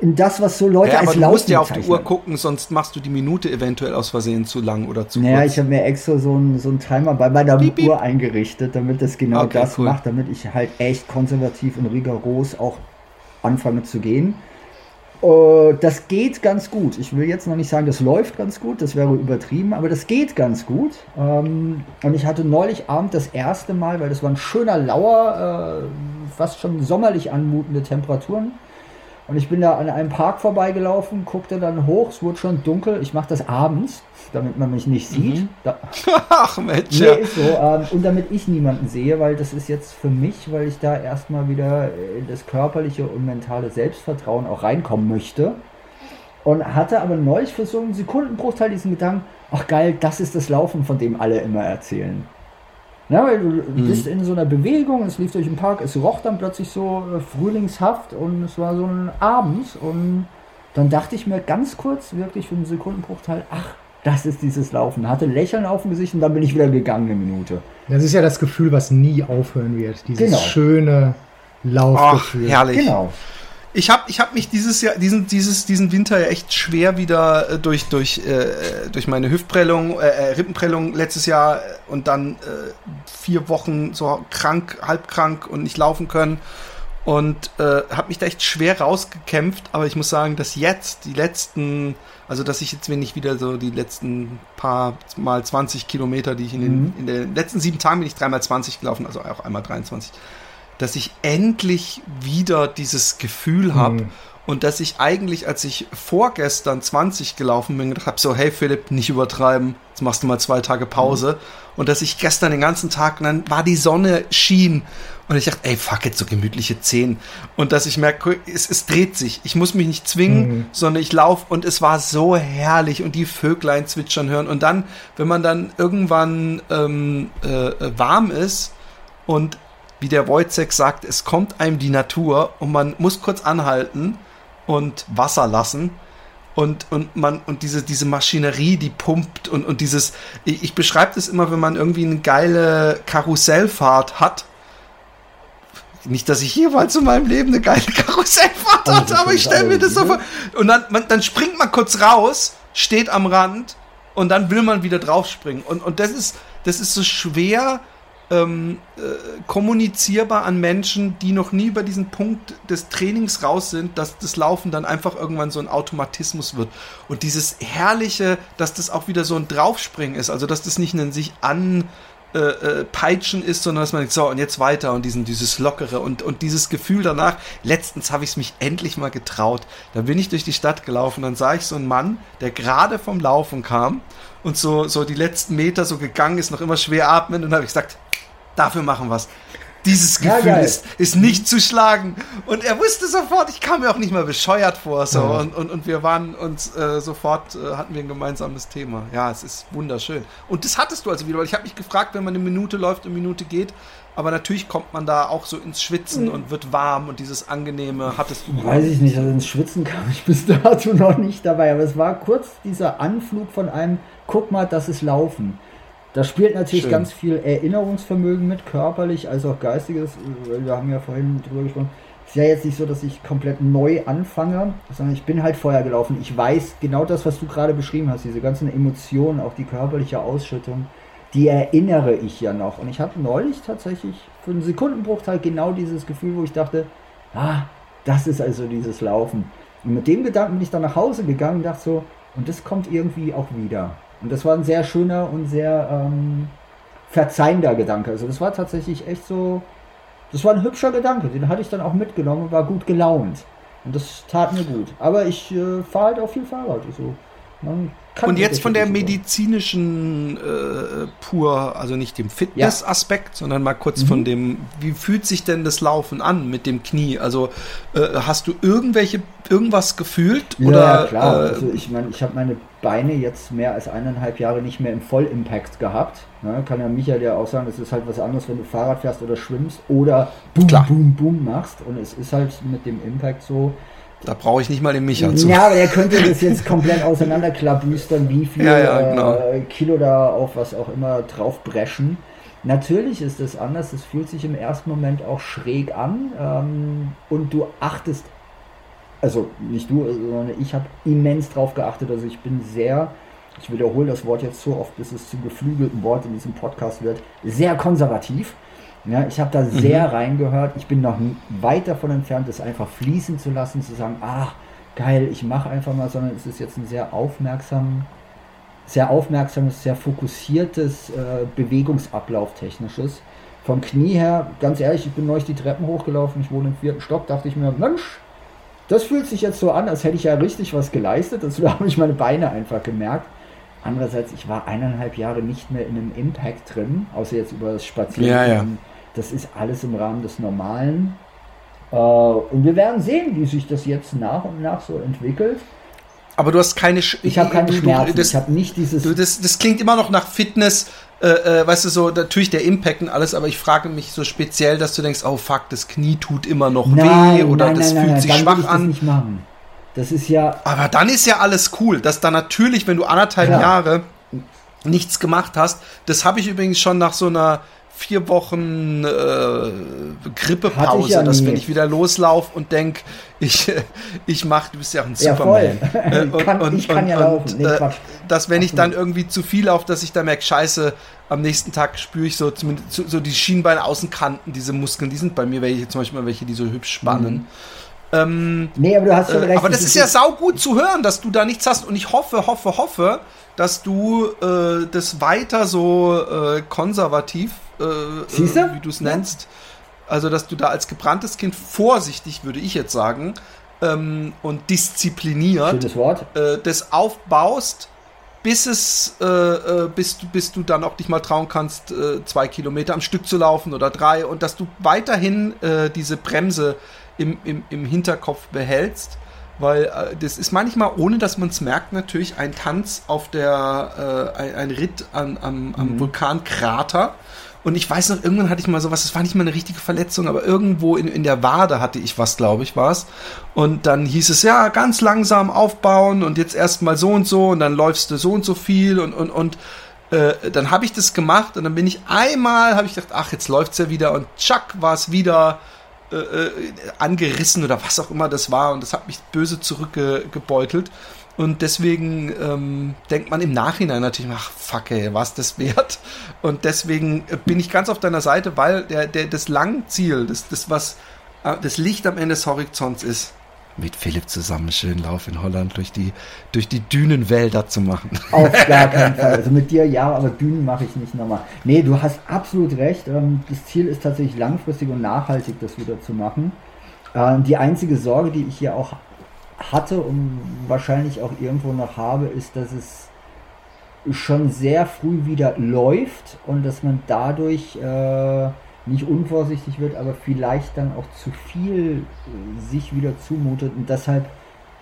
Speaker 3: in das, was so Leute
Speaker 1: ja, als aber du musst ja auf die Uhr gucken, sonst machst du die Minute eventuell aus Versehen zu lang oder zu
Speaker 3: naja, kurz. ich habe mir extra so einen so Timer bei meiner piep. Uhr eingerichtet, damit das genau okay, das cool. macht, damit ich halt echt konservativ und rigoros auch anfange zu gehen. Uh, das geht ganz gut. Ich will jetzt noch nicht sagen, das läuft ganz gut, das wäre übertrieben, aber das geht ganz gut. Ähm, und ich hatte neulich Abend das erste Mal, weil das war ein schöner Lauer, uh, fast schon sommerlich anmutende Temperaturen. Und ich bin da an einem Park vorbeigelaufen, guckte dann hoch, es wurde schon dunkel. Ich mache das abends, damit man mich nicht sieht. Mhm. Da,
Speaker 1: Ach Mensch,
Speaker 3: nee, ist so. Ähm, und damit ich niemanden sehe, weil das ist jetzt für mich, weil ich da erstmal wieder in das körperliche und mentale Selbstvertrauen auch reinkommen möchte. Und hatte aber neulich für so einen Sekundenbruchteil diesen Gedanken, ach geil, das ist das Laufen, von dem alle immer erzählen. Ja, weil du mhm. bist in so einer Bewegung, es lief durch den Park, es roch dann plötzlich so äh, frühlingshaft und es war so ein Abend und dann dachte ich mir ganz kurz, wirklich für einen Sekundenbruchteil, ach, das ist dieses Laufen. Hatte Lächeln auf dem Gesicht und dann bin ich wieder gegangen eine Minute.
Speaker 2: Das ist ja das Gefühl, was nie aufhören wird. Dieses genau. schöne Laufgefühl.
Speaker 1: Ach, herrlich.
Speaker 3: Genau.
Speaker 1: Ich habe ich hab mich dieses Jahr, diesen, dieses, diesen Winter ja echt schwer wieder äh, durch, durch, äh, durch meine Hüftprellung, äh, äh Rippenprellung letztes Jahr und dann äh, vier Wochen so krank, halb krank und nicht laufen können. Und äh, habe mich da echt schwer rausgekämpft, aber ich muss sagen, dass jetzt die letzten, also dass ich jetzt, wenn ich wieder so die letzten paar mal 20 Kilometer, die ich in den, mhm. in den letzten sieben Tagen bin ich dreimal 20 gelaufen, also auch einmal 23 dass ich endlich wieder dieses Gefühl habe mhm. und dass ich eigentlich, als ich vorgestern 20 gelaufen bin, gedacht habe, so, hey Philipp, nicht übertreiben, jetzt machst du mal zwei Tage Pause. Mhm. Und dass ich gestern den ganzen Tag, und dann war die Sonne schien und ich dachte, ey, fuck, jetzt so gemütliche Zehen. Und dass ich merke, es, es dreht sich. Ich muss mich nicht zwingen, mhm. sondern ich laufe und es war so herrlich und die Vöglein zwitschern hören. Und dann, wenn man dann irgendwann ähm, äh, warm ist und wie der Wojciech sagt, es kommt einem die Natur und man muss kurz anhalten und Wasser lassen. Und, und man, und diese, diese Maschinerie, die pumpt und, und dieses, ich, ich beschreibe das immer, wenn man irgendwie eine geile Karussellfahrt hat. Nicht, dass ich jeweils in meinem Leben eine geile Karussellfahrt also hatte, aber ich stelle mir das so vor. Und dann, man, dann springt man kurz raus, steht am Rand und dann will man wieder draufspringen. Und, und das ist, das ist so schwer, ähm, äh, kommunizierbar an Menschen, die noch nie über diesen Punkt des Trainings raus sind, dass das Laufen dann einfach irgendwann so ein Automatismus wird. Und dieses Herrliche, dass das auch wieder so ein Draufspringen ist, also dass das nicht ein sich an äh, äh, peitschen ist, sondern dass man denkt, so und jetzt weiter und diesen, dieses Lockere und, und dieses Gefühl danach, letztens habe ich es mich endlich mal getraut. Da bin ich durch die Stadt gelaufen, dann sah ich so einen Mann, der gerade vom Laufen kam und so, so die letzten Meter so gegangen ist, noch immer schwer atmen und habe ich gesagt, dafür machen wir es. Dieses Gefühl ja, ist, ist nicht zu schlagen. Und er wusste sofort, ich kam mir auch nicht mal bescheuert vor. So. Ja. Und, und, und wir waren uns äh, sofort, äh, hatten wir ein gemeinsames Thema. Ja, es ist wunderschön. Und das hattest du also wieder, weil ich habe mich gefragt, wenn man eine Minute läuft, eine Minute geht, aber natürlich kommt man da auch so ins Schwitzen und wird warm und dieses angenehme hattest du.
Speaker 3: Weiß ich nicht, also ins Schwitzen kam ich bis dato noch nicht dabei, aber es war kurz dieser Anflug von einem, guck mal, das ist Laufen. Da spielt natürlich Schön. ganz viel Erinnerungsvermögen mit, körperlich als auch geistiges. Wir haben ja vorhin drüber gesprochen. Es ist ja jetzt nicht so, dass ich komplett neu anfange, sondern ich bin halt vorher gelaufen. Ich weiß genau das, was du gerade beschrieben hast, diese ganzen Emotionen, auch die körperliche Ausschüttung, die erinnere ich ja noch. Und ich hatte neulich tatsächlich für einen Sekundenbruchteil genau dieses Gefühl, wo ich dachte, ah, das ist also dieses Laufen. Und mit dem Gedanken bin ich dann nach Hause gegangen und dachte so, und das kommt irgendwie auch wieder. Und das war ein sehr schöner und sehr ähm, verzeihender Gedanke. Also das war tatsächlich echt so, das war ein hübscher Gedanke. Den hatte ich dann auch mitgenommen und war gut gelaunt. Und das tat mir gut. Aber ich äh, fahre halt auch viel Fahrrad. Also, man
Speaker 1: und jetzt von der medizinischen äh, pur, also nicht dem Fitness-Aspekt, ja. sondern mal kurz mhm. von dem, wie fühlt sich denn das Laufen an mit dem Knie? Also äh, hast du irgendwelche, irgendwas gefühlt?
Speaker 3: Ja,
Speaker 1: oder,
Speaker 3: klar. Äh, also ich meine, ich habe meine Beine jetzt mehr als eineinhalb Jahre nicht mehr im Vollimpact gehabt. Ne? Kann ja Michael ja auch sagen, es ist halt was anderes, wenn du Fahrrad fährst oder schwimmst oder boom, klar. boom, boom machst. Und es ist halt mit dem Impact so,
Speaker 1: da brauche ich nicht mal den Micha zu.
Speaker 3: Ja, aber er könnte das jetzt komplett auseinanderklabüstern, wie viel ja, ja, genau. äh, Kilo da auf was auch immer drauf brechen. Natürlich ist es anders, es fühlt sich im ersten Moment auch schräg an ähm, und du achtest, also nicht du, sondern ich habe immens drauf geachtet. Also ich bin sehr, ich wiederhole das Wort jetzt so oft, bis es zum geflügelten Wort in diesem Podcast wird, sehr konservativ. Ja, ich habe da sehr mhm. reingehört. Ich bin noch weit davon entfernt, das einfach fließen zu lassen, zu sagen, ach, geil, ich mache einfach mal, sondern es ist jetzt ein sehr aufmerksam, sehr aufmerksames, sehr fokussiertes äh, Bewegungsablauf-technisches. Vom Knie her, ganz ehrlich, ich bin neulich die Treppen hochgelaufen, ich wohne im vierten Stock, dachte ich mir, Mensch, das fühlt sich jetzt so an, als hätte ich ja richtig was geleistet. Dazu habe ich meine Beine einfach gemerkt. Andererseits, ich war eineinhalb Jahre nicht mehr in einem Impact drin, außer jetzt über das Spazieren. Ja, ja. Das ist alles im Rahmen des Normalen. Äh, und wir werden sehen, wie sich das jetzt nach und nach so entwickelt.
Speaker 1: Aber du hast keine
Speaker 3: Sch Ich habe keine du, Schmerzen.
Speaker 1: Das,
Speaker 3: ich habe nicht dieses.
Speaker 1: Du, das, das klingt immer noch nach Fitness. Äh, äh, weißt du, so natürlich der Impact und alles, aber ich frage mich so speziell, dass du denkst, oh fuck, das Knie tut immer noch nein, weh oder nein, das nein, fühlt sich schwach an. Das
Speaker 3: nicht machen. Das ist ja.
Speaker 1: Aber dann ist ja alles cool, dass da natürlich, wenn du anderthalb ja. Jahre nichts gemacht hast, das habe ich übrigens schon nach so einer vier Wochen äh, Grippepause, ja dass wenn ich wieder loslaufe und denke, ich, ich mache, du bist ja auch ein Superman.
Speaker 3: Ja, äh, und, kann, und, ich kann und, ja laufen. Nee,
Speaker 1: äh, dass wenn ich dann irgendwie zu viel laufe, dass ich dann merke, scheiße, am nächsten Tag spüre ich so zumindest so, so die Schienbeine Außenkanten, diese Muskeln, die sind bei mir welche, zum Beispiel welche, die so hübsch spannen. Mhm. Ähm,
Speaker 3: nee, aber du hast schon äh, recht.
Speaker 1: Aber das ist ja saugut zu hören, dass du da nichts hast. Und ich hoffe, hoffe, hoffe, dass du äh, das weiter so äh, konservativ, äh, wie du es nennst, also dass du da als gebranntes Kind vorsichtig, würde ich jetzt sagen, ähm, und diszipliniert äh, das aufbaust, bis es, äh, äh, bis, du, bis du dann auch dich mal trauen kannst, äh, zwei Kilometer am Stück zu laufen oder drei und dass du weiterhin äh, diese Bremse im, im, im Hinterkopf behältst weil äh, das ist manchmal, ohne dass man es merkt, natürlich ein Tanz auf der, äh, ein, ein, Ritt an, am, am mhm. Vulkankrater. Und ich weiß noch, irgendwann hatte ich mal sowas, das war nicht mal eine richtige Verletzung, aber irgendwo in, in der Wade hatte ich was, glaube ich, war es. Und dann hieß es, ja, ganz langsam aufbauen und jetzt erstmal so und so und dann läufst du so und so viel und, und, und äh, dann habe ich das gemacht und dann bin ich einmal, habe ich gedacht, ach, jetzt läuft's ja wieder und tschack, war es wieder äh, äh, angerissen oder was auch immer das war und das hat mich böse zurückgebeutelt. Und deswegen ähm, denkt man im Nachhinein natürlich, ach fuck ey, was das wert? Und deswegen bin ich ganz auf deiner Seite, weil der, der, das Langziel, das, das was äh, das Licht am Ende des Horizonts ist, mit Philipp zusammen schön Lauf in Holland durch die, durch die Dünenwälder zu machen.
Speaker 3: Auf gar keinen Fall. Also mit dir ja, aber Dünen mache ich nicht nochmal. Nee, du hast absolut recht. Ähm, das Ziel ist tatsächlich langfristig und nachhaltig, das wieder zu machen. Ähm, die einzige Sorge, die ich hier auch hatte und wahrscheinlich auch irgendwo noch habe, ist, dass es schon sehr früh wieder läuft und dass man dadurch äh, nicht unvorsichtig wird, aber vielleicht dann auch zu viel äh, sich wieder zumutet und deshalb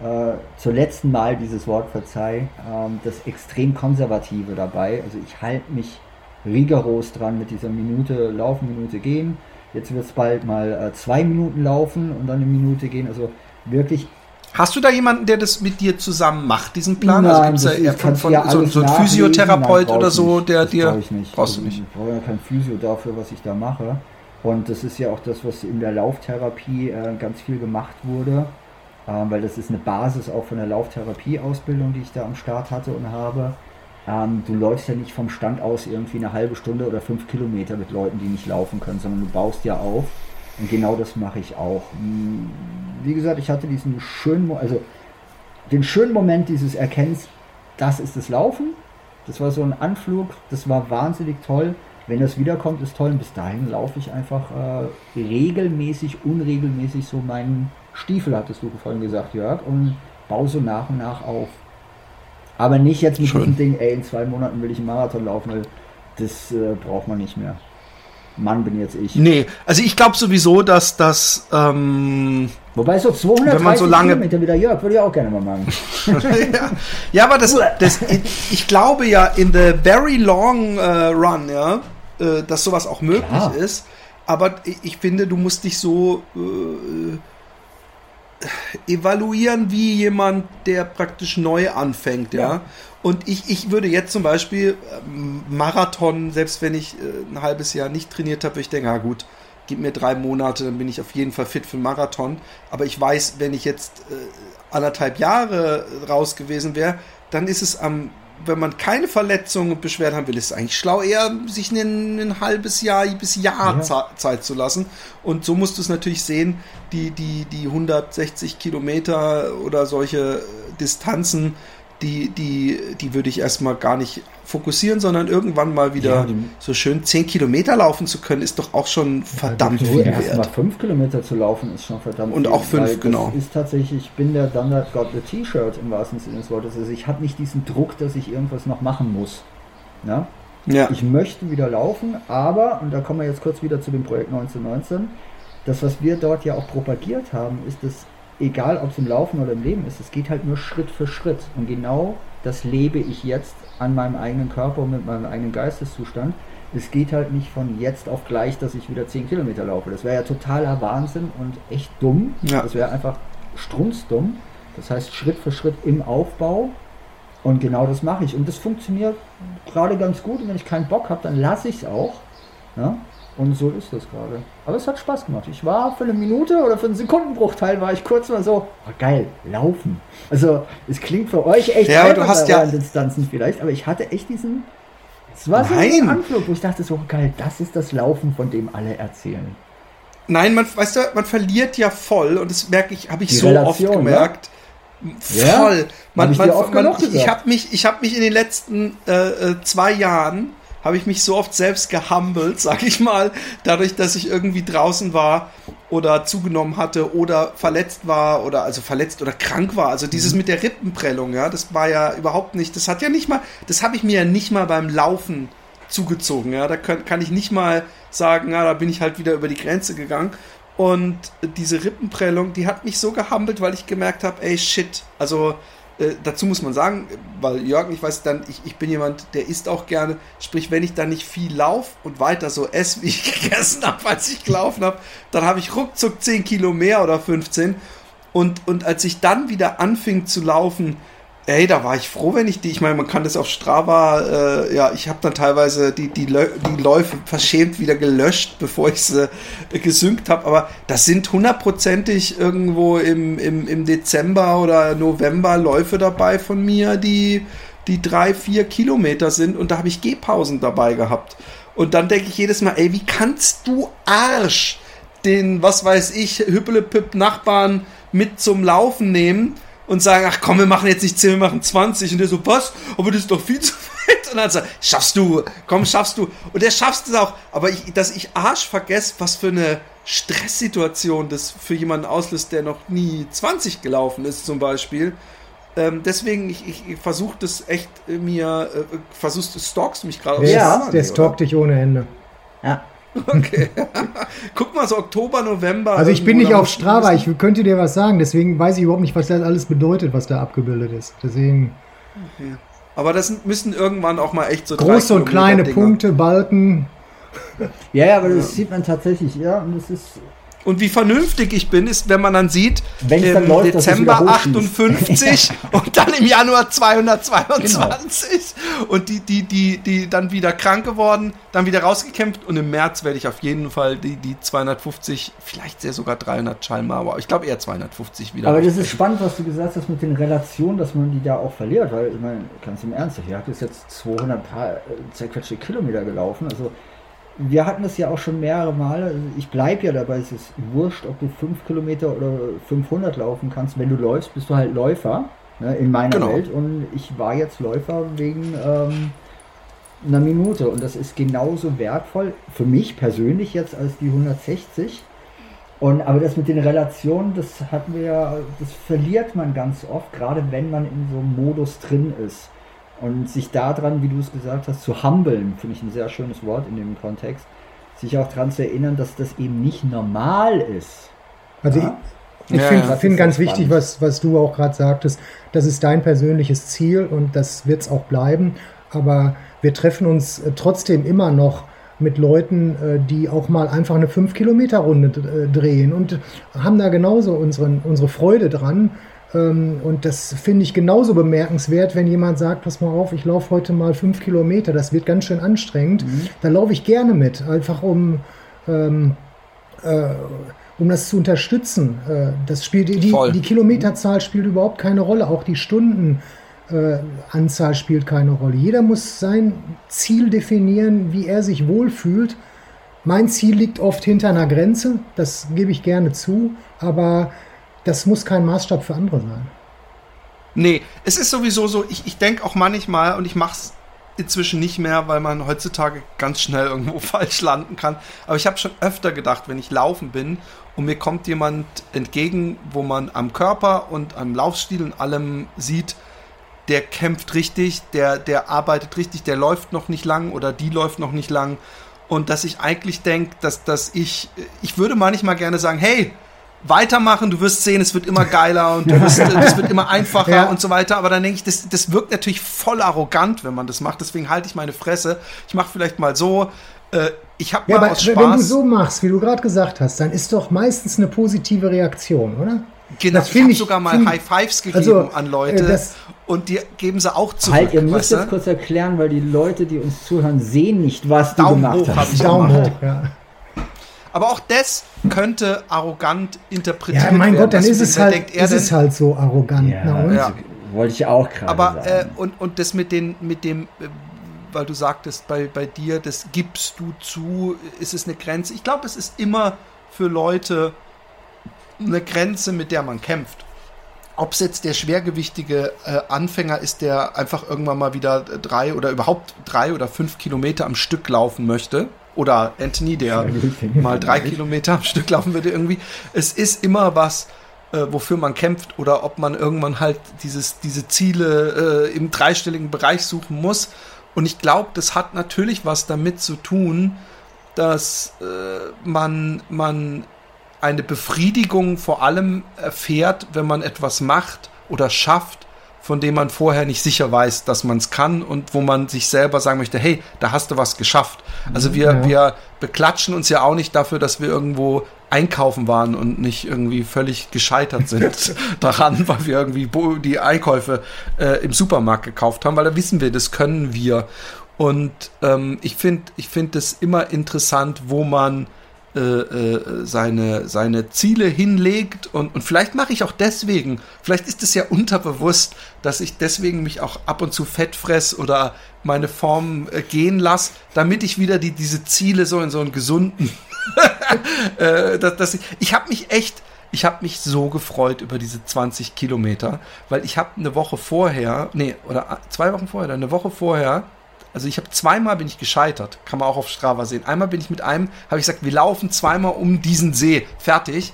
Speaker 3: äh, zur letzten Mal dieses Wort verzeih, äh, das extrem konservative dabei. Also ich halte mich rigoros dran mit dieser Minute laufen, Minute gehen. Jetzt wird es bald mal äh, zwei Minuten laufen und dann eine Minute gehen. Also wirklich
Speaker 1: Hast du da jemanden, der das mit dir zusammen macht, diesen Plan? Also Nein, also gibt es da von, von, so, so ein Physiotherapeut Nein, oder so, der dir.
Speaker 3: Ich nicht. Brauchst du nicht. Ich brauche ja kein Physio dafür, was ich da mache. Und das ist ja auch das, was in der Lauftherapie äh, ganz viel gemacht wurde, äh, weil das ist eine Basis auch von der Lauftherapie-Ausbildung, die ich da am Start hatte und habe. Ähm, du läufst ja nicht vom Stand aus irgendwie eine halbe Stunde oder fünf Kilometer mit Leuten, die nicht laufen können, sondern du baust ja auf. Und genau das mache ich auch. Wie gesagt, ich hatte diesen schönen, also den schönen Moment dieses Erkennens, das ist das Laufen. Das war so ein Anflug, das war wahnsinnig toll. Wenn das wiederkommt, ist toll. Und bis dahin laufe ich einfach äh, regelmäßig, unregelmäßig so meinen Stiefel, hattest du vorhin gesagt, Jörg, und baue so nach und nach auf. Aber nicht jetzt mit
Speaker 1: Schön.
Speaker 3: diesem Ding, ey, in zwei Monaten will ich einen Marathon laufen, weil das äh, braucht man nicht mehr. Mann bin jetzt ich.
Speaker 1: Nee, also ich glaube sowieso, dass das, ähm,
Speaker 3: Wobei so 230
Speaker 1: Wenn man so lange-
Speaker 3: Kilometer wieder, Jörg, würde ich auch gerne mal machen.
Speaker 1: ja. ja, aber das, das ich, ich glaube ja in the very long äh, run, ja, äh, dass sowas auch möglich
Speaker 3: Klar.
Speaker 1: ist. Aber ich, ich finde, du musst dich so äh, evaluieren wie jemand, der praktisch neu anfängt, ja.
Speaker 3: Ja.
Speaker 1: Und ich, ich würde jetzt zum Beispiel ähm, Marathon, selbst wenn ich äh, ein halbes Jahr nicht trainiert habe, würde ich denken, ah gut, gib mir drei Monate, dann bin ich auf jeden Fall fit für einen Marathon. Aber ich weiß, wenn ich jetzt äh, anderthalb Jahre raus gewesen wäre, dann ist es am, wenn man keine Verletzungen und Beschwerden haben will, ist es eigentlich schlau, eher sich ein, ein halbes Jahr bis Jahr
Speaker 3: Ja.
Speaker 1: Ze- Zeit zu lassen. Und so musst du es natürlich sehen, die, die, die 160 Kilometer oder solche äh, Distanzen, die, die, die würde ich erstmal gar nicht fokussieren, sondern irgendwann mal wieder
Speaker 3: Ja,
Speaker 1: so schön 10 Kilometer laufen zu können, ist doch auch schon verdammt
Speaker 2: die-
Speaker 1: viel
Speaker 3: mal
Speaker 1: wert.
Speaker 3: fünf Kilometer zu laufen ist schon verdammt
Speaker 1: Und
Speaker 3: viel,
Speaker 1: auch fünf,
Speaker 3: weil
Speaker 1: genau.
Speaker 3: Das ist tatsächlich, ich bin der That Got the T-Shirt im wahrsten Sinne des Wortes. Also ich habe nicht diesen Druck, dass ich irgendwas noch machen muss. Ja?
Speaker 1: Ja.
Speaker 3: Ich möchte wieder laufen, aber, und da kommen wir jetzt kurz wieder zu dem Projekt 1919, das, was wir dort ja auch propagiert haben, ist, dass egal ob es im Laufen oder im Leben ist, es geht halt nur Schritt für Schritt. Und genau das lebe ich jetzt an meinem eigenen Körper und mit meinem eigenen Geisteszustand. Es geht halt nicht von jetzt auf gleich, dass ich wieder 10 Kilometer laufe. Das wäre ja totaler Wahnsinn und echt dumm.
Speaker 1: Ja.
Speaker 3: Das wäre einfach strunzdumm. Das heißt Schritt für Schritt im Aufbau. Und genau das mache ich. Und das funktioniert gerade ganz gut. Und wenn ich keinen Bock habe, dann lasse ich es auch. Ja? Und so ist das gerade. Aber es hat Spaß gemacht. Ich war für eine Minute oder für einen Sekundenbruchteil war ich kurz mal so, oh, geil, laufen. Also es klingt für euch echt
Speaker 1: Ja, aber du hast ja-
Speaker 3: Distanzen vielleicht, aber ich hatte echt diesen. Es war so ein Anflug, wo ich dachte so, geil, das ist das Laufen, von dem alle erzählen.
Speaker 1: Nein, man, weißt du, man verliert ja voll und das merke ich, habe ich
Speaker 3: Die
Speaker 1: so
Speaker 3: Relation,
Speaker 1: oft gemerkt.
Speaker 3: Ja?
Speaker 1: Voll. Man,
Speaker 3: Hab ich
Speaker 1: man, man, ich habe mich, ich habe mich in den letzten äh, äh, zwei Jahren habe ich mich so oft selbst gehumbelt, sag ich mal, dadurch, dass ich irgendwie draußen war oder zugenommen hatte oder verletzt war oder also verletzt oder krank war. Also
Speaker 3: Mhm.
Speaker 1: dieses mit der Rippenprellung, ja, das war ja überhaupt nicht, das hat ja nicht mal, das habe ich mir ja nicht mal beim Laufen zugezogen, ja, da kann, kann ich nicht mal sagen, ja, da bin ich halt wieder über die Grenze gegangen. Und diese Rippenprellung, die hat mich so gehampelt, weil ich gemerkt habe, ey, shit. Also äh, dazu muss man sagen, weil Jörg, ich weiß dann, ich, ich bin jemand, der isst auch gerne. Sprich, wenn ich dann nicht viel lauf und weiter so esse, wie ich gegessen habe, als ich gelaufen habe, dann habe ich ruckzuck 10 Kilo mehr oder 15. Und, und als ich dann wieder anfing zu laufen, ey, da war ich froh, wenn ich die, ich meine, man kann das auf Strava, äh, ja, ich habe dann teilweise die, die, die Läufe verschämt wieder gelöscht, bevor ich sie äh, gesynkt habe, aber das sind hundertprozentig irgendwo im, im, im Dezember oder November Läufe dabei von mir, die, die drei, vier Kilometer sind und da habe ich Gehpausen dabei gehabt. Und dann denke ich jedes Mal, ey, wie kannst du Arsch den, was weiß ich, Hüppelepüpp Nachbarn mit zum Laufen nehmen und sagen, ach komm, wir machen jetzt nicht 10, wir machen 20. Und der so, was? Aber das ist doch viel zu weit. Und dann sagt, schaffst du, komm, schaffst du. Und der schafft es auch. Aber ich, dass ich Arsch vergesse, was für eine Stresssituation das für jemanden auslöst, der noch nie 20 gelaufen ist, zum Beispiel. Ähm, deswegen, ich, ich, ich versuche das echt äh, mir, äh, versuchst du, stalkst mich gerade
Speaker 3: Ja.
Speaker 2: Der stalkt dich ohne Ende.
Speaker 3: Ja.
Speaker 1: Okay. Guck mal, so Oktober, November.
Speaker 2: Also ich bin nicht auf Strava, ich könnte dir was sagen, deswegen weiß ich überhaupt nicht, was das alles bedeutet, was da abgebildet ist. Deswegen
Speaker 1: Aber das müssen irgendwann auch mal echt so drei
Speaker 2: große und kleine
Speaker 1: Kilometer-Dinger.
Speaker 2: Punkte, Balken.
Speaker 3: Ja, ja, aber das sieht man tatsächlich, ja, und das ist,
Speaker 1: Und wie vernünftig ich bin, ist, wenn man dann sieht,
Speaker 3: Wenn's
Speaker 1: im
Speaker 3: dann läuft,
Speaker 1: Dezember
Speaker 3: wieder hochschießt.
Speaker 1: 58 und dann im Januar 222 und die, die, die, die dann wieder krank geworden, dann wieder rausgekämpft. Und im März werde ich auf jeden Fall die, die 250, vielleicht sehr sogar 300 Schallmal, aber ich glaube eher 250 wieder.
Speaker 3: Aber das ist spannend, was du gesagt hast mit den Relationen, dass man die da auch verliert, weil ich meine, ganz im Ernst, ich habe jetzt 200 paar, äh, zerquetschte Kilometer gelaufen, also wir hatten das ja auch schon mehrere Male, also ich bleibe ja dabei, es ist wurscht, ob du 5 Kilometer oder 500 laufen kannst, wenn du läufst, bist du halt Läufer, ne, in meiner
Speaker 1: Genau.
Speaker 3: Welt. Und ich war jetzt Läufer wegen ähm, einer Minute. Und das ist genauso wertvoll für mich persönlich jetzt als die 160 Und, aber das mit den Relationen, das hatten wir ja, das verliert man ganz oft, gerade wenn man in so einem Modus drin ist. Und sich daran, wie du es gesagt hast, zu humbeln, finde ich ein sehr schönes Wort in dem Kontext, sich auch daran zu erinnern, dass das eben nicht normal ist.
Speaker 2: Also ja? ich, ich ja, finde ja, find ganz wichtig, was, was du auch gerade sagtest, das ist dein persönliches Ziel und das wird es auch bleiben. Aber wir treffen uns äh, trotzdem immer noch mit Leuten, äh, die auch mal einfach eine 5-Kilometer-Runde äh, drehen und haben da genauso unseren, unsere Freude dran. Ähm, und das finde ich genauso bemerkenswert, wenn jemand sagt, pass mal auf, ich laufe heute mal 5 Kilometer, das wird ganz schön anstrengend. Mhm. Da laufe ich gerne mit, einfach um, ähm, äh, um das zu unterstützen. Äh, das spielt, die, die Kilometerzahl spielt überhaupt keine Rolle, auch die Stunden äh, spielt keine Rolle. Jeder muss sein Ziel definieren, wie er sich wohlfühlt. Mein Ziel liegt oft hinter einer Grenze, das gebe ich gerne zu, aber das muss kein Maßstab für andere sein.
Speaker 1: Nee, es ist sowieso so, ich, ich denke auch manchmal, und ich mache es inzwischen nicht mehr, weil man heutzutage ganz schnell irgendwo falsch landen kann. Aber ich habe schon öfter gedacht, wenn ich laufen bin und mir kommt jemand entgegen, wo man am Körper und am Laufstil und allem sieht, der kämpft richtig, der, der arbeitet richtig, der läuft noch nicht lang oder die läuft noch nicht lang. Und dass ich eigentlich denke, dass, dass ich, ich würde manchmal gerne sagen, hey, weitermachen, du wirst sehen, es wird immer geiler und wirst, es wird immer einfacher ja. und so weiter. Aber dann denke ich, das, das wirkt natürlich voll arrogant, wenn man das macht. Deswegen halte ich meine Fresse. Ich mache vielleicht mal so. Äh, ich habe
Speaker 2: ja, mal aus Spaß. Wenn du so machst, wie du gerade gesagt hast, dann ist doch meistens eine positive Reaktion, oder?
Speaker 1: Genau, das ich habe sogar mal High Fives gegeben also, an Leute äh, und die geben sie auch zurück.
Speaker 3: Halt, ihr müsst jetzt kurz erklären, weil die Leute, die uns zuhören, sehen nicht, was Daumen du gemacht hoch hast.
Speaker 1: Daumen gemacht. hoch, ja. Aber auch das könnte arrogant interpretiert werden.
Speaker 2: Ja, mein Gott, dann ist es halt, denkt, ist es halt so arrogant. Ja,
Speaker 3: na, ja. Wollte ich auch gerade
Speaker 1: Aber, sagen. Äh, und, und das mit, den, mit dem, äh, weil du sagtest, bei, bei dir, das gibst du zu, ist es eine Grenze. Ich glaube, es ist immer für Leute eine Grenze, mit der man kämpft. Ob es jetzt der schwergewichtige äh, Anfänger ist, der einfach irgendwann mal wieder drei oder überhaupt drei oder fünf Kilometer am Stück laufen möchte, oder Anthony, der mal drei Kilometer am Stück laufen würde irgendwie. Es ist immer was, äh, wofür man kämpft oder ob man irgendwann halt dieses, diese Ziele äh, im dreistelligen Bereich suchen muss. Und ich glaube, das hat natürlich was damit zu tun, dass äh, man, man eine Befriedigung vor allem erfährt, wenn man etwas macht oder schafft, von dem man vorher nicht sicher weiß, dass man es kann und wo man sich selber sagen möchte, hey, da hast du was geschafft. Also wir, ja. wir beklatschen uns ja auch nicht dafür, dass wir irgendwo einkaufen waren und nicht irgendwie völlig gescheitert sind daran, weil wir irgendwie die Einkäufe äh, im Supermarkt gekauft haben, weil da wissen wir, das können wir. Und ähm, ich finde ich finde es immer interessant, wo man äh, äh, seine, seine Ziele hinlegt und, und vielleicht mache ich auch deswegen, vielleicht ist es ja unterbewusst, dass ich deswegen mich auch ab und zu fett fress oder meine Form äh, gehen lasse, damit ich wieder die, diese Ziele so in so einen gesunden, äh, dass, dass ich, ich habe mich echt, ich habe mich so gefreut über diese 20 Kilometer, weil ich habe eine Woche vorher, nee, oder zwei Wochen vorher, eine Woche vorher, also ich habe zweimal bin ich gescheitert, kann man auch auf Strava sehen. Einmal bin ich mit einem, habe ich gesagt, wir laufen zweimal um diesen See, fertig.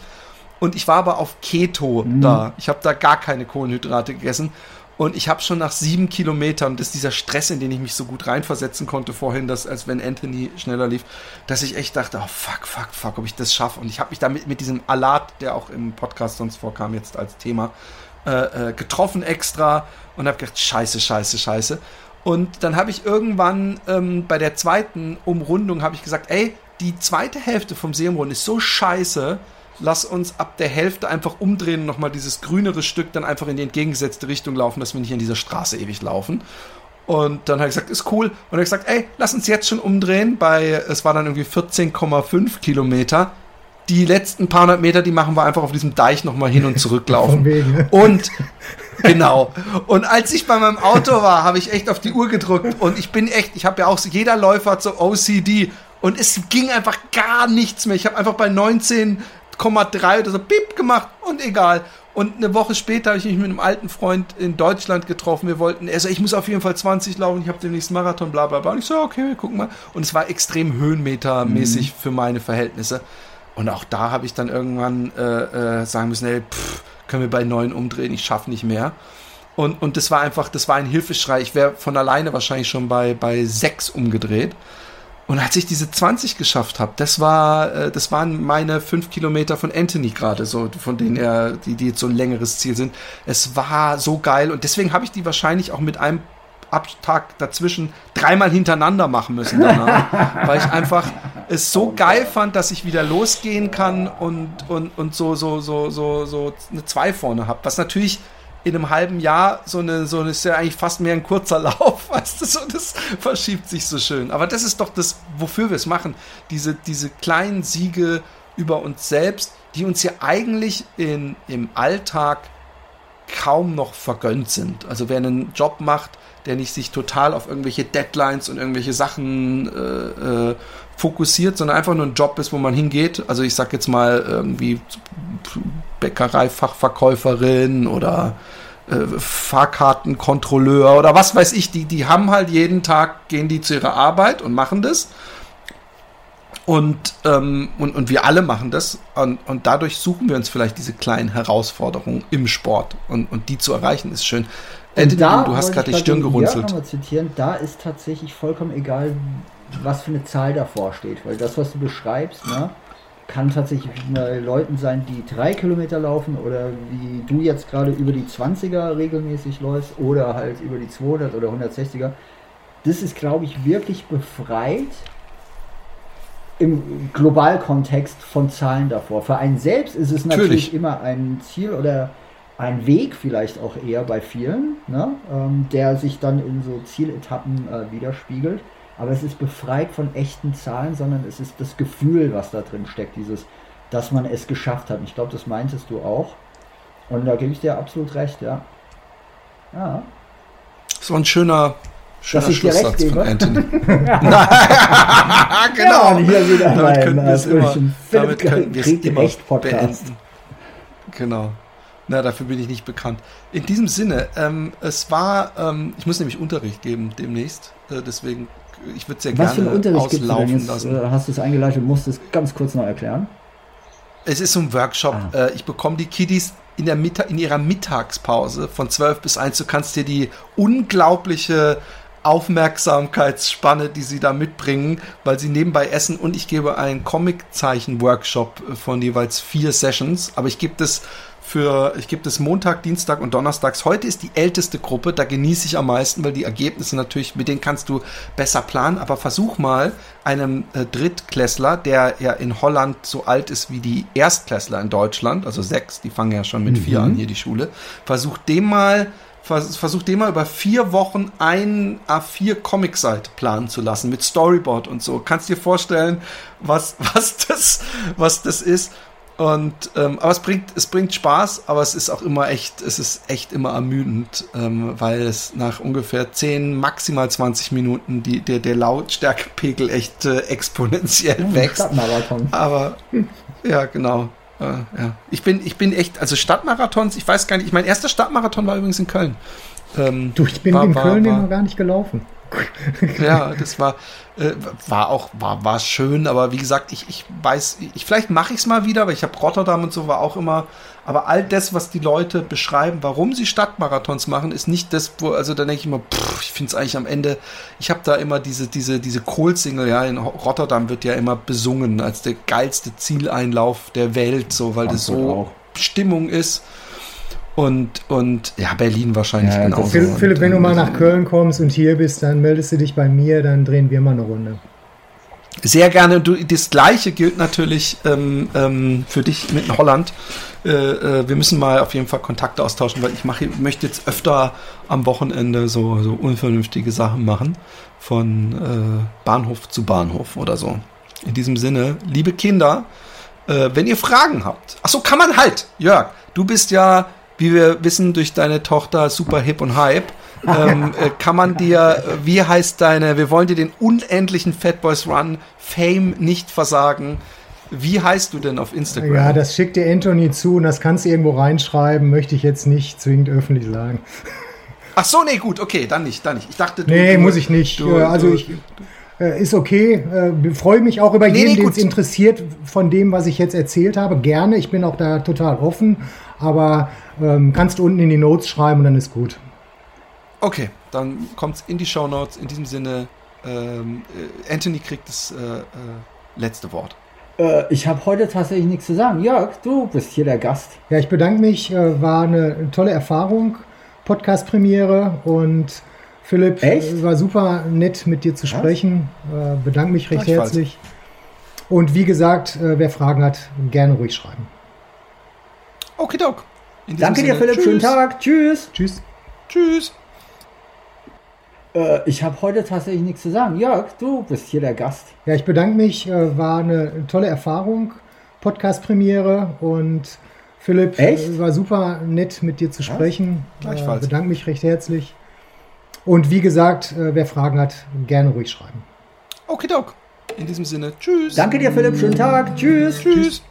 Speaker 1: Und ich war aber auf Keto mhm. da. Ich habe da gar keine Kohlenhydrate gegessen. Und ich habe schon nach sieben Kilometern, das ist dieser Stress, in den ich mich so gut reinversetzen konnte vorhin, dass, als wenn Anthony schneller lief, dass ich echt dachte, oh fuck, fuck, fuck, ob ich das schaffe. Und ich habe mich damit mit diesem Alat, der auch im Podcast sonst vorkam, jetzt als Thema, äh, äh, getroffen extra und habe gedacht, scheiße, scheiße, scheiße. Und dann habe ich irgendwann ähm, bei der zweiten Umrundung habe ich gesagt, ey, die zweite Hälfte vom Seeumrund ist so scheiße, lass uns ab der Hälfte einfach umdrehen und nochmal dieses grünere Stück dann einfach in die entgegengesetzte Richtung laufen, dass wir nicht an dieser Straße ewig laufen. Und dann habe ich gesagt, ist cool. Und dann habe ich gesagt, ey, lass uns jetzt schon umdrehen. Bei, es war dann irgendwie 14,5 Kilometer. Die letzten paar hundert Meter, die machen wir einfach auf diesem Deich nochmal hin und zurück laufen. und Genau. Und als ich bei meinem Auto war, habe ich echt auf die Uhr gedrückt und ich bin echt, ich habe ja auch, jeder Läufer hat so OCD und es ging einfach gar nichts mehr. Ich habe einfach bei 19,3 oder so Piep gemacht und egal. Und eine Woche später habe ich mich mit einem alten Freund in Deutschland getroffen. Wir wollten, er so, ich muss auf jeden Fall 20 laufen, ich habe den nächsten Marathon, bla bla bla. Und ich so, okay, wir gucken mal. Und es war extrem höhenmetermäßig mhm. für meine Verhältnisse. Und auch da habe ich dann irgendwann äh, äh, sagen müssen, hey, pff, können wir bei neun umdrehen, ich schaffe nicht mehr. Und, und das war einfach, das war ein Hilfeschrei. Ich wäre von alleine wahrscheinlich schon bei, bei sechs umgedreht. Und als ich diese 20 geschafft habe, das war, äh, das waren meine fünf Kilometer von Anthony gerade, so von denen er, die, die jetzt so ein längeres Ziel sind. Es war so geil und deswegen habe ich die wahrscheinlich auch mit einem Abtag dazwischen dreimal hintereinander machen müssen danach, weil ich einfach es so geil fand, dass ich wieder losgehen kann und, und, und so, so, so, so, so eine zwei vorne habe. Was natürlich in einem halben Jahr so eine, so eine, ist ja eigentlich fast mehr ein kurzer Lauf, weißt du, so, das verschiebt sich so schön. Aber das ist doch das, wofür wir es machen. Diese, diese kleinen Siege über uns selbst, die uns ja eigentlich in, im Alltag kaum noch vergönnt sind. Also wer einen Job macht, der nicht sich total auf irgendwelche Deadlines und irgendwelche Sachen äh, äh, fokussiert, sondern einfach nur ein Job ist, wo man hingeht. Also ich sag jetzt mal irgendwie Bäckereifachverkäuferin oder äh, Fahrkartenkontrolleur oder was weiß ich, die, die haben halt jeden Tag, gehen die zu ihrer Arbeit und machen das. Und, ähm, und, und wir alle machen das. Und, und dadurch suchen wir uns vielleicht diese kleinen Herausforderungen im Sport. Und, und die zu erreichen, ist schön.
Speaker 3: Da du hast gerade die Stirn gerunzelt. Zitieren, da ist tatsächlich vollkommen egal, was für eine Zahl davor steht. Weil das, was du beschreibst, ne, kann tatsächlich bei Leuten sein, die drei Kilometer laufen oder wie du jetzt gerade über die 20er regelmäßig läufst oder halt über die 200 oder 160er. Das ist, glaube ich, wirklich befreit im Globalkontext von Zahlen davor. Für einen selbst ist es natürlich, natürlich immer ein Ziel oder ein Weg vielleicht auch eher bei vielen, ne, ähm, der sich dann in so Zieletappen äh, widerspiegelt aber es ist befreit von echten Zahlen, sondern es ist das Gefühl, was da drin steckt, dieses, dass man es geschafft hat. Ich glaube, das meintest du auch. Und da gebe ich dir absolut recht, ja.
Speaker 1: Ja. So ein schöner, schöner Schlusssatz von Anthony.
Speaker 3: genau. Ja, hier wieder damit mein, können wir es immer,
Speaker 1: damit können wir es immer beenden. Genau. Na, dafür bin ich nicht bekannt. In diesem Sinne, ähm, es war, ähm, ich muss nämlich Unterricht geben demnächst, äh, deswegen ich würde es ja
Speaker 3: Was
Speaker 1: gerne
Speaker 3: für Unterricht auslaufen jetzt, lassen. Äh, hast du es eingeleitet, musst du es ganz kurz noch erklären?
Speaker 1: Es ist so ein Workshop. Ah. Äh, ich bekomme die Kiddies in, der Mittag, in ihrer Mittagspause von 12 bis 1. Du kannst dir die unglaubliche Aufmerksamkeitsspanne, die sie da mitbringen, weil sie nebenbei essen und ich gebe einen Comiczeichen-Workshop von jeweils vier Sessions, aber ich gebe das für, ich gebe das Montag, Dienstag und Donnerstags. Heute ist die älteste Gruppe, da genieße ich am meisten, weil die Ergebnisse natürlich, mit denen kannst du besser planen. Aber versuch mal einem äh, Drittklässler, der ja in Holland so alt ist wie die Erstklässler in Deutschland, also sechs, die fangen ja schon mit mhm. vier an hier die Schule, versuch dem mal versuch dem mal über vier Wochen ein A4 Comic-Seite planen zu lassen mit Storyboard und so. Kannst dir vorstellen, was, was das, was das ist? Und ähm, aber es bringt, es bringt Spaß, aber es ist auch immer echt, es ist echt immer ermüdend, ähm, weil es nach ungefähr 10, maximal 20 Minuten die, der, der Lautstärkepegel echt äh, exponentiell ja, wächst. Stadtmarathon. Aber ja, genau. Äh, ja. Ich bin, ich bin echt, also Stadtmarathons, ich weiß gar nicht, mein erster Stadtmarathon war übrigens in Köln.
Speaker 2: Ähm, du, ich bin war, in Köln war, war, noch gar nicht gelaufen.
Speaker 1: ja, das war, äh, war auch, war, war schön, aber wie gesagt, ich, ich weiß, ich, vielleicht mache ich es mal wieder, weil ich habe Rotterdam und so war auch immer, aber all das, was die Leute beschreiben, warum sie Stadtmarathons machen, ist nicht das, wo, also da denke ich immer, pff, ich finde es eigentlich am Ende, ich habe da immer diese, diese, diese Kohl-Single, ja, in Rotterdam wird ja immer besungen als der geilste Zieleinlauf der Welt, so, weil Frankfurt das so auch. Stimmung ist. Und, und ja, Berlin wahrscheinlich ja, genauso.
Speaker 2: Philipp, Philipp wenn du mal nach Köln kommst und hier bist, dann meldest du dich bei mir, dann drehen wir mal eine Runde.
Speaker 1: Sehr gerne. Du, das gleiche gilt natürlich ähm, ähm, für dich mit Holland. Äh, äh, wir müssen mal auf jeden Fall Kontakte austauschen, weil ich mache, möchte jetzt öfter am Wochenende so, so unvernünftige Sachen machen. Von äh, Bahnhof zu Bahnhof oder so. In diesem Sinne, liebe Kinder, äh, wenn ihr Fragen habt. Achso, kann man halt. Jörg, du bist ja wie wir wissen durch deine Tochter super hip und hype. ähm, äh, kann man dir, wie heißt deine, wir wollen dir den unendlichen Fat Boys Run Fame nicht versagen. Wie heißt du denn auf Instagram?
Speaker 2: Ja, das schickt dir Anthony zu und das kannst du irgendwo reinschreiben, möchte ich jetzt nicht zwingend öffentlich sagen.
Speaker 1: Ach so, nee, gut, okay, dann nicht, dann nicht. Ich dachte,
Speaker 2: du, Nee, du, muss ich nicht. Du, also ich äh, ist okay. Äh, Freue mich auch über
Speaker 1: Nee,
Speaker 2: jeden,
Speaker 1: nee,
Speaker 2: den es interessiert von dem, was ich jetzt erzählt habe. Gerne. Ich bin auch da total offen. Aber ähm, kannst du unten in die Notes schreiben und dann ist gut.
Speaker 1: Okay, dann kommt's in die Show Notes. In diesem Sinne, ähm, äh, Anthony kriegt das äh, äh, letzte Wort.
Speaker 3: Äh, ich habe heute tatsächlich nichts zu sagen. Jörg, du bist hier der Gast.
Speaker 2: Ja, ich bedanke mich. Äh, war eine tolle Erfahrung. Podcast-Premiere und Philipp,
Speaker 3: Echt?
Speaker 2: war super nett mit dir zu sprechen. Bedanke mich recht herzlich. Und wie gesagt, wer Fragen hat, gerne ruhig schreiben.
Speaker 1: Okay, Doc.
Speaker 3: Danke dir,
Speaker 1: Sinne,
Speaker 3: Philipp. Schönen
Speaker 1: tschüss.
Speaker 3: Tag. Tschüss.
Speaker 2: Tschüss.
Speaker 1: Tschüss.
Speaker 3: Äh, ich habe heute tatsächlich nichts zu sagen. Jörg, du bist hier der Gast.
Speaker 2: Ja, ich bedanke mich. Äh, war eine tolle Erfahrung. Podcast-Premiere und Philipp,
Speaker 3: Echt?
Speaker 2: äh, war super nett mit dir zu sprechen. Äh,
Speaker 1: Gleichfalls.
Speaker 2: bedanke mich recht herzlich. Und wie gesagt, äh, wer Fragen hat, gerne ruhig schreiben.
Speaker 1: Okay, Doc. In diesem Sinne, tschüss.
Speaker 3: Danke dir, Philipp. Schönen Tag. Tschüss.
Speaker 1: Tschüss.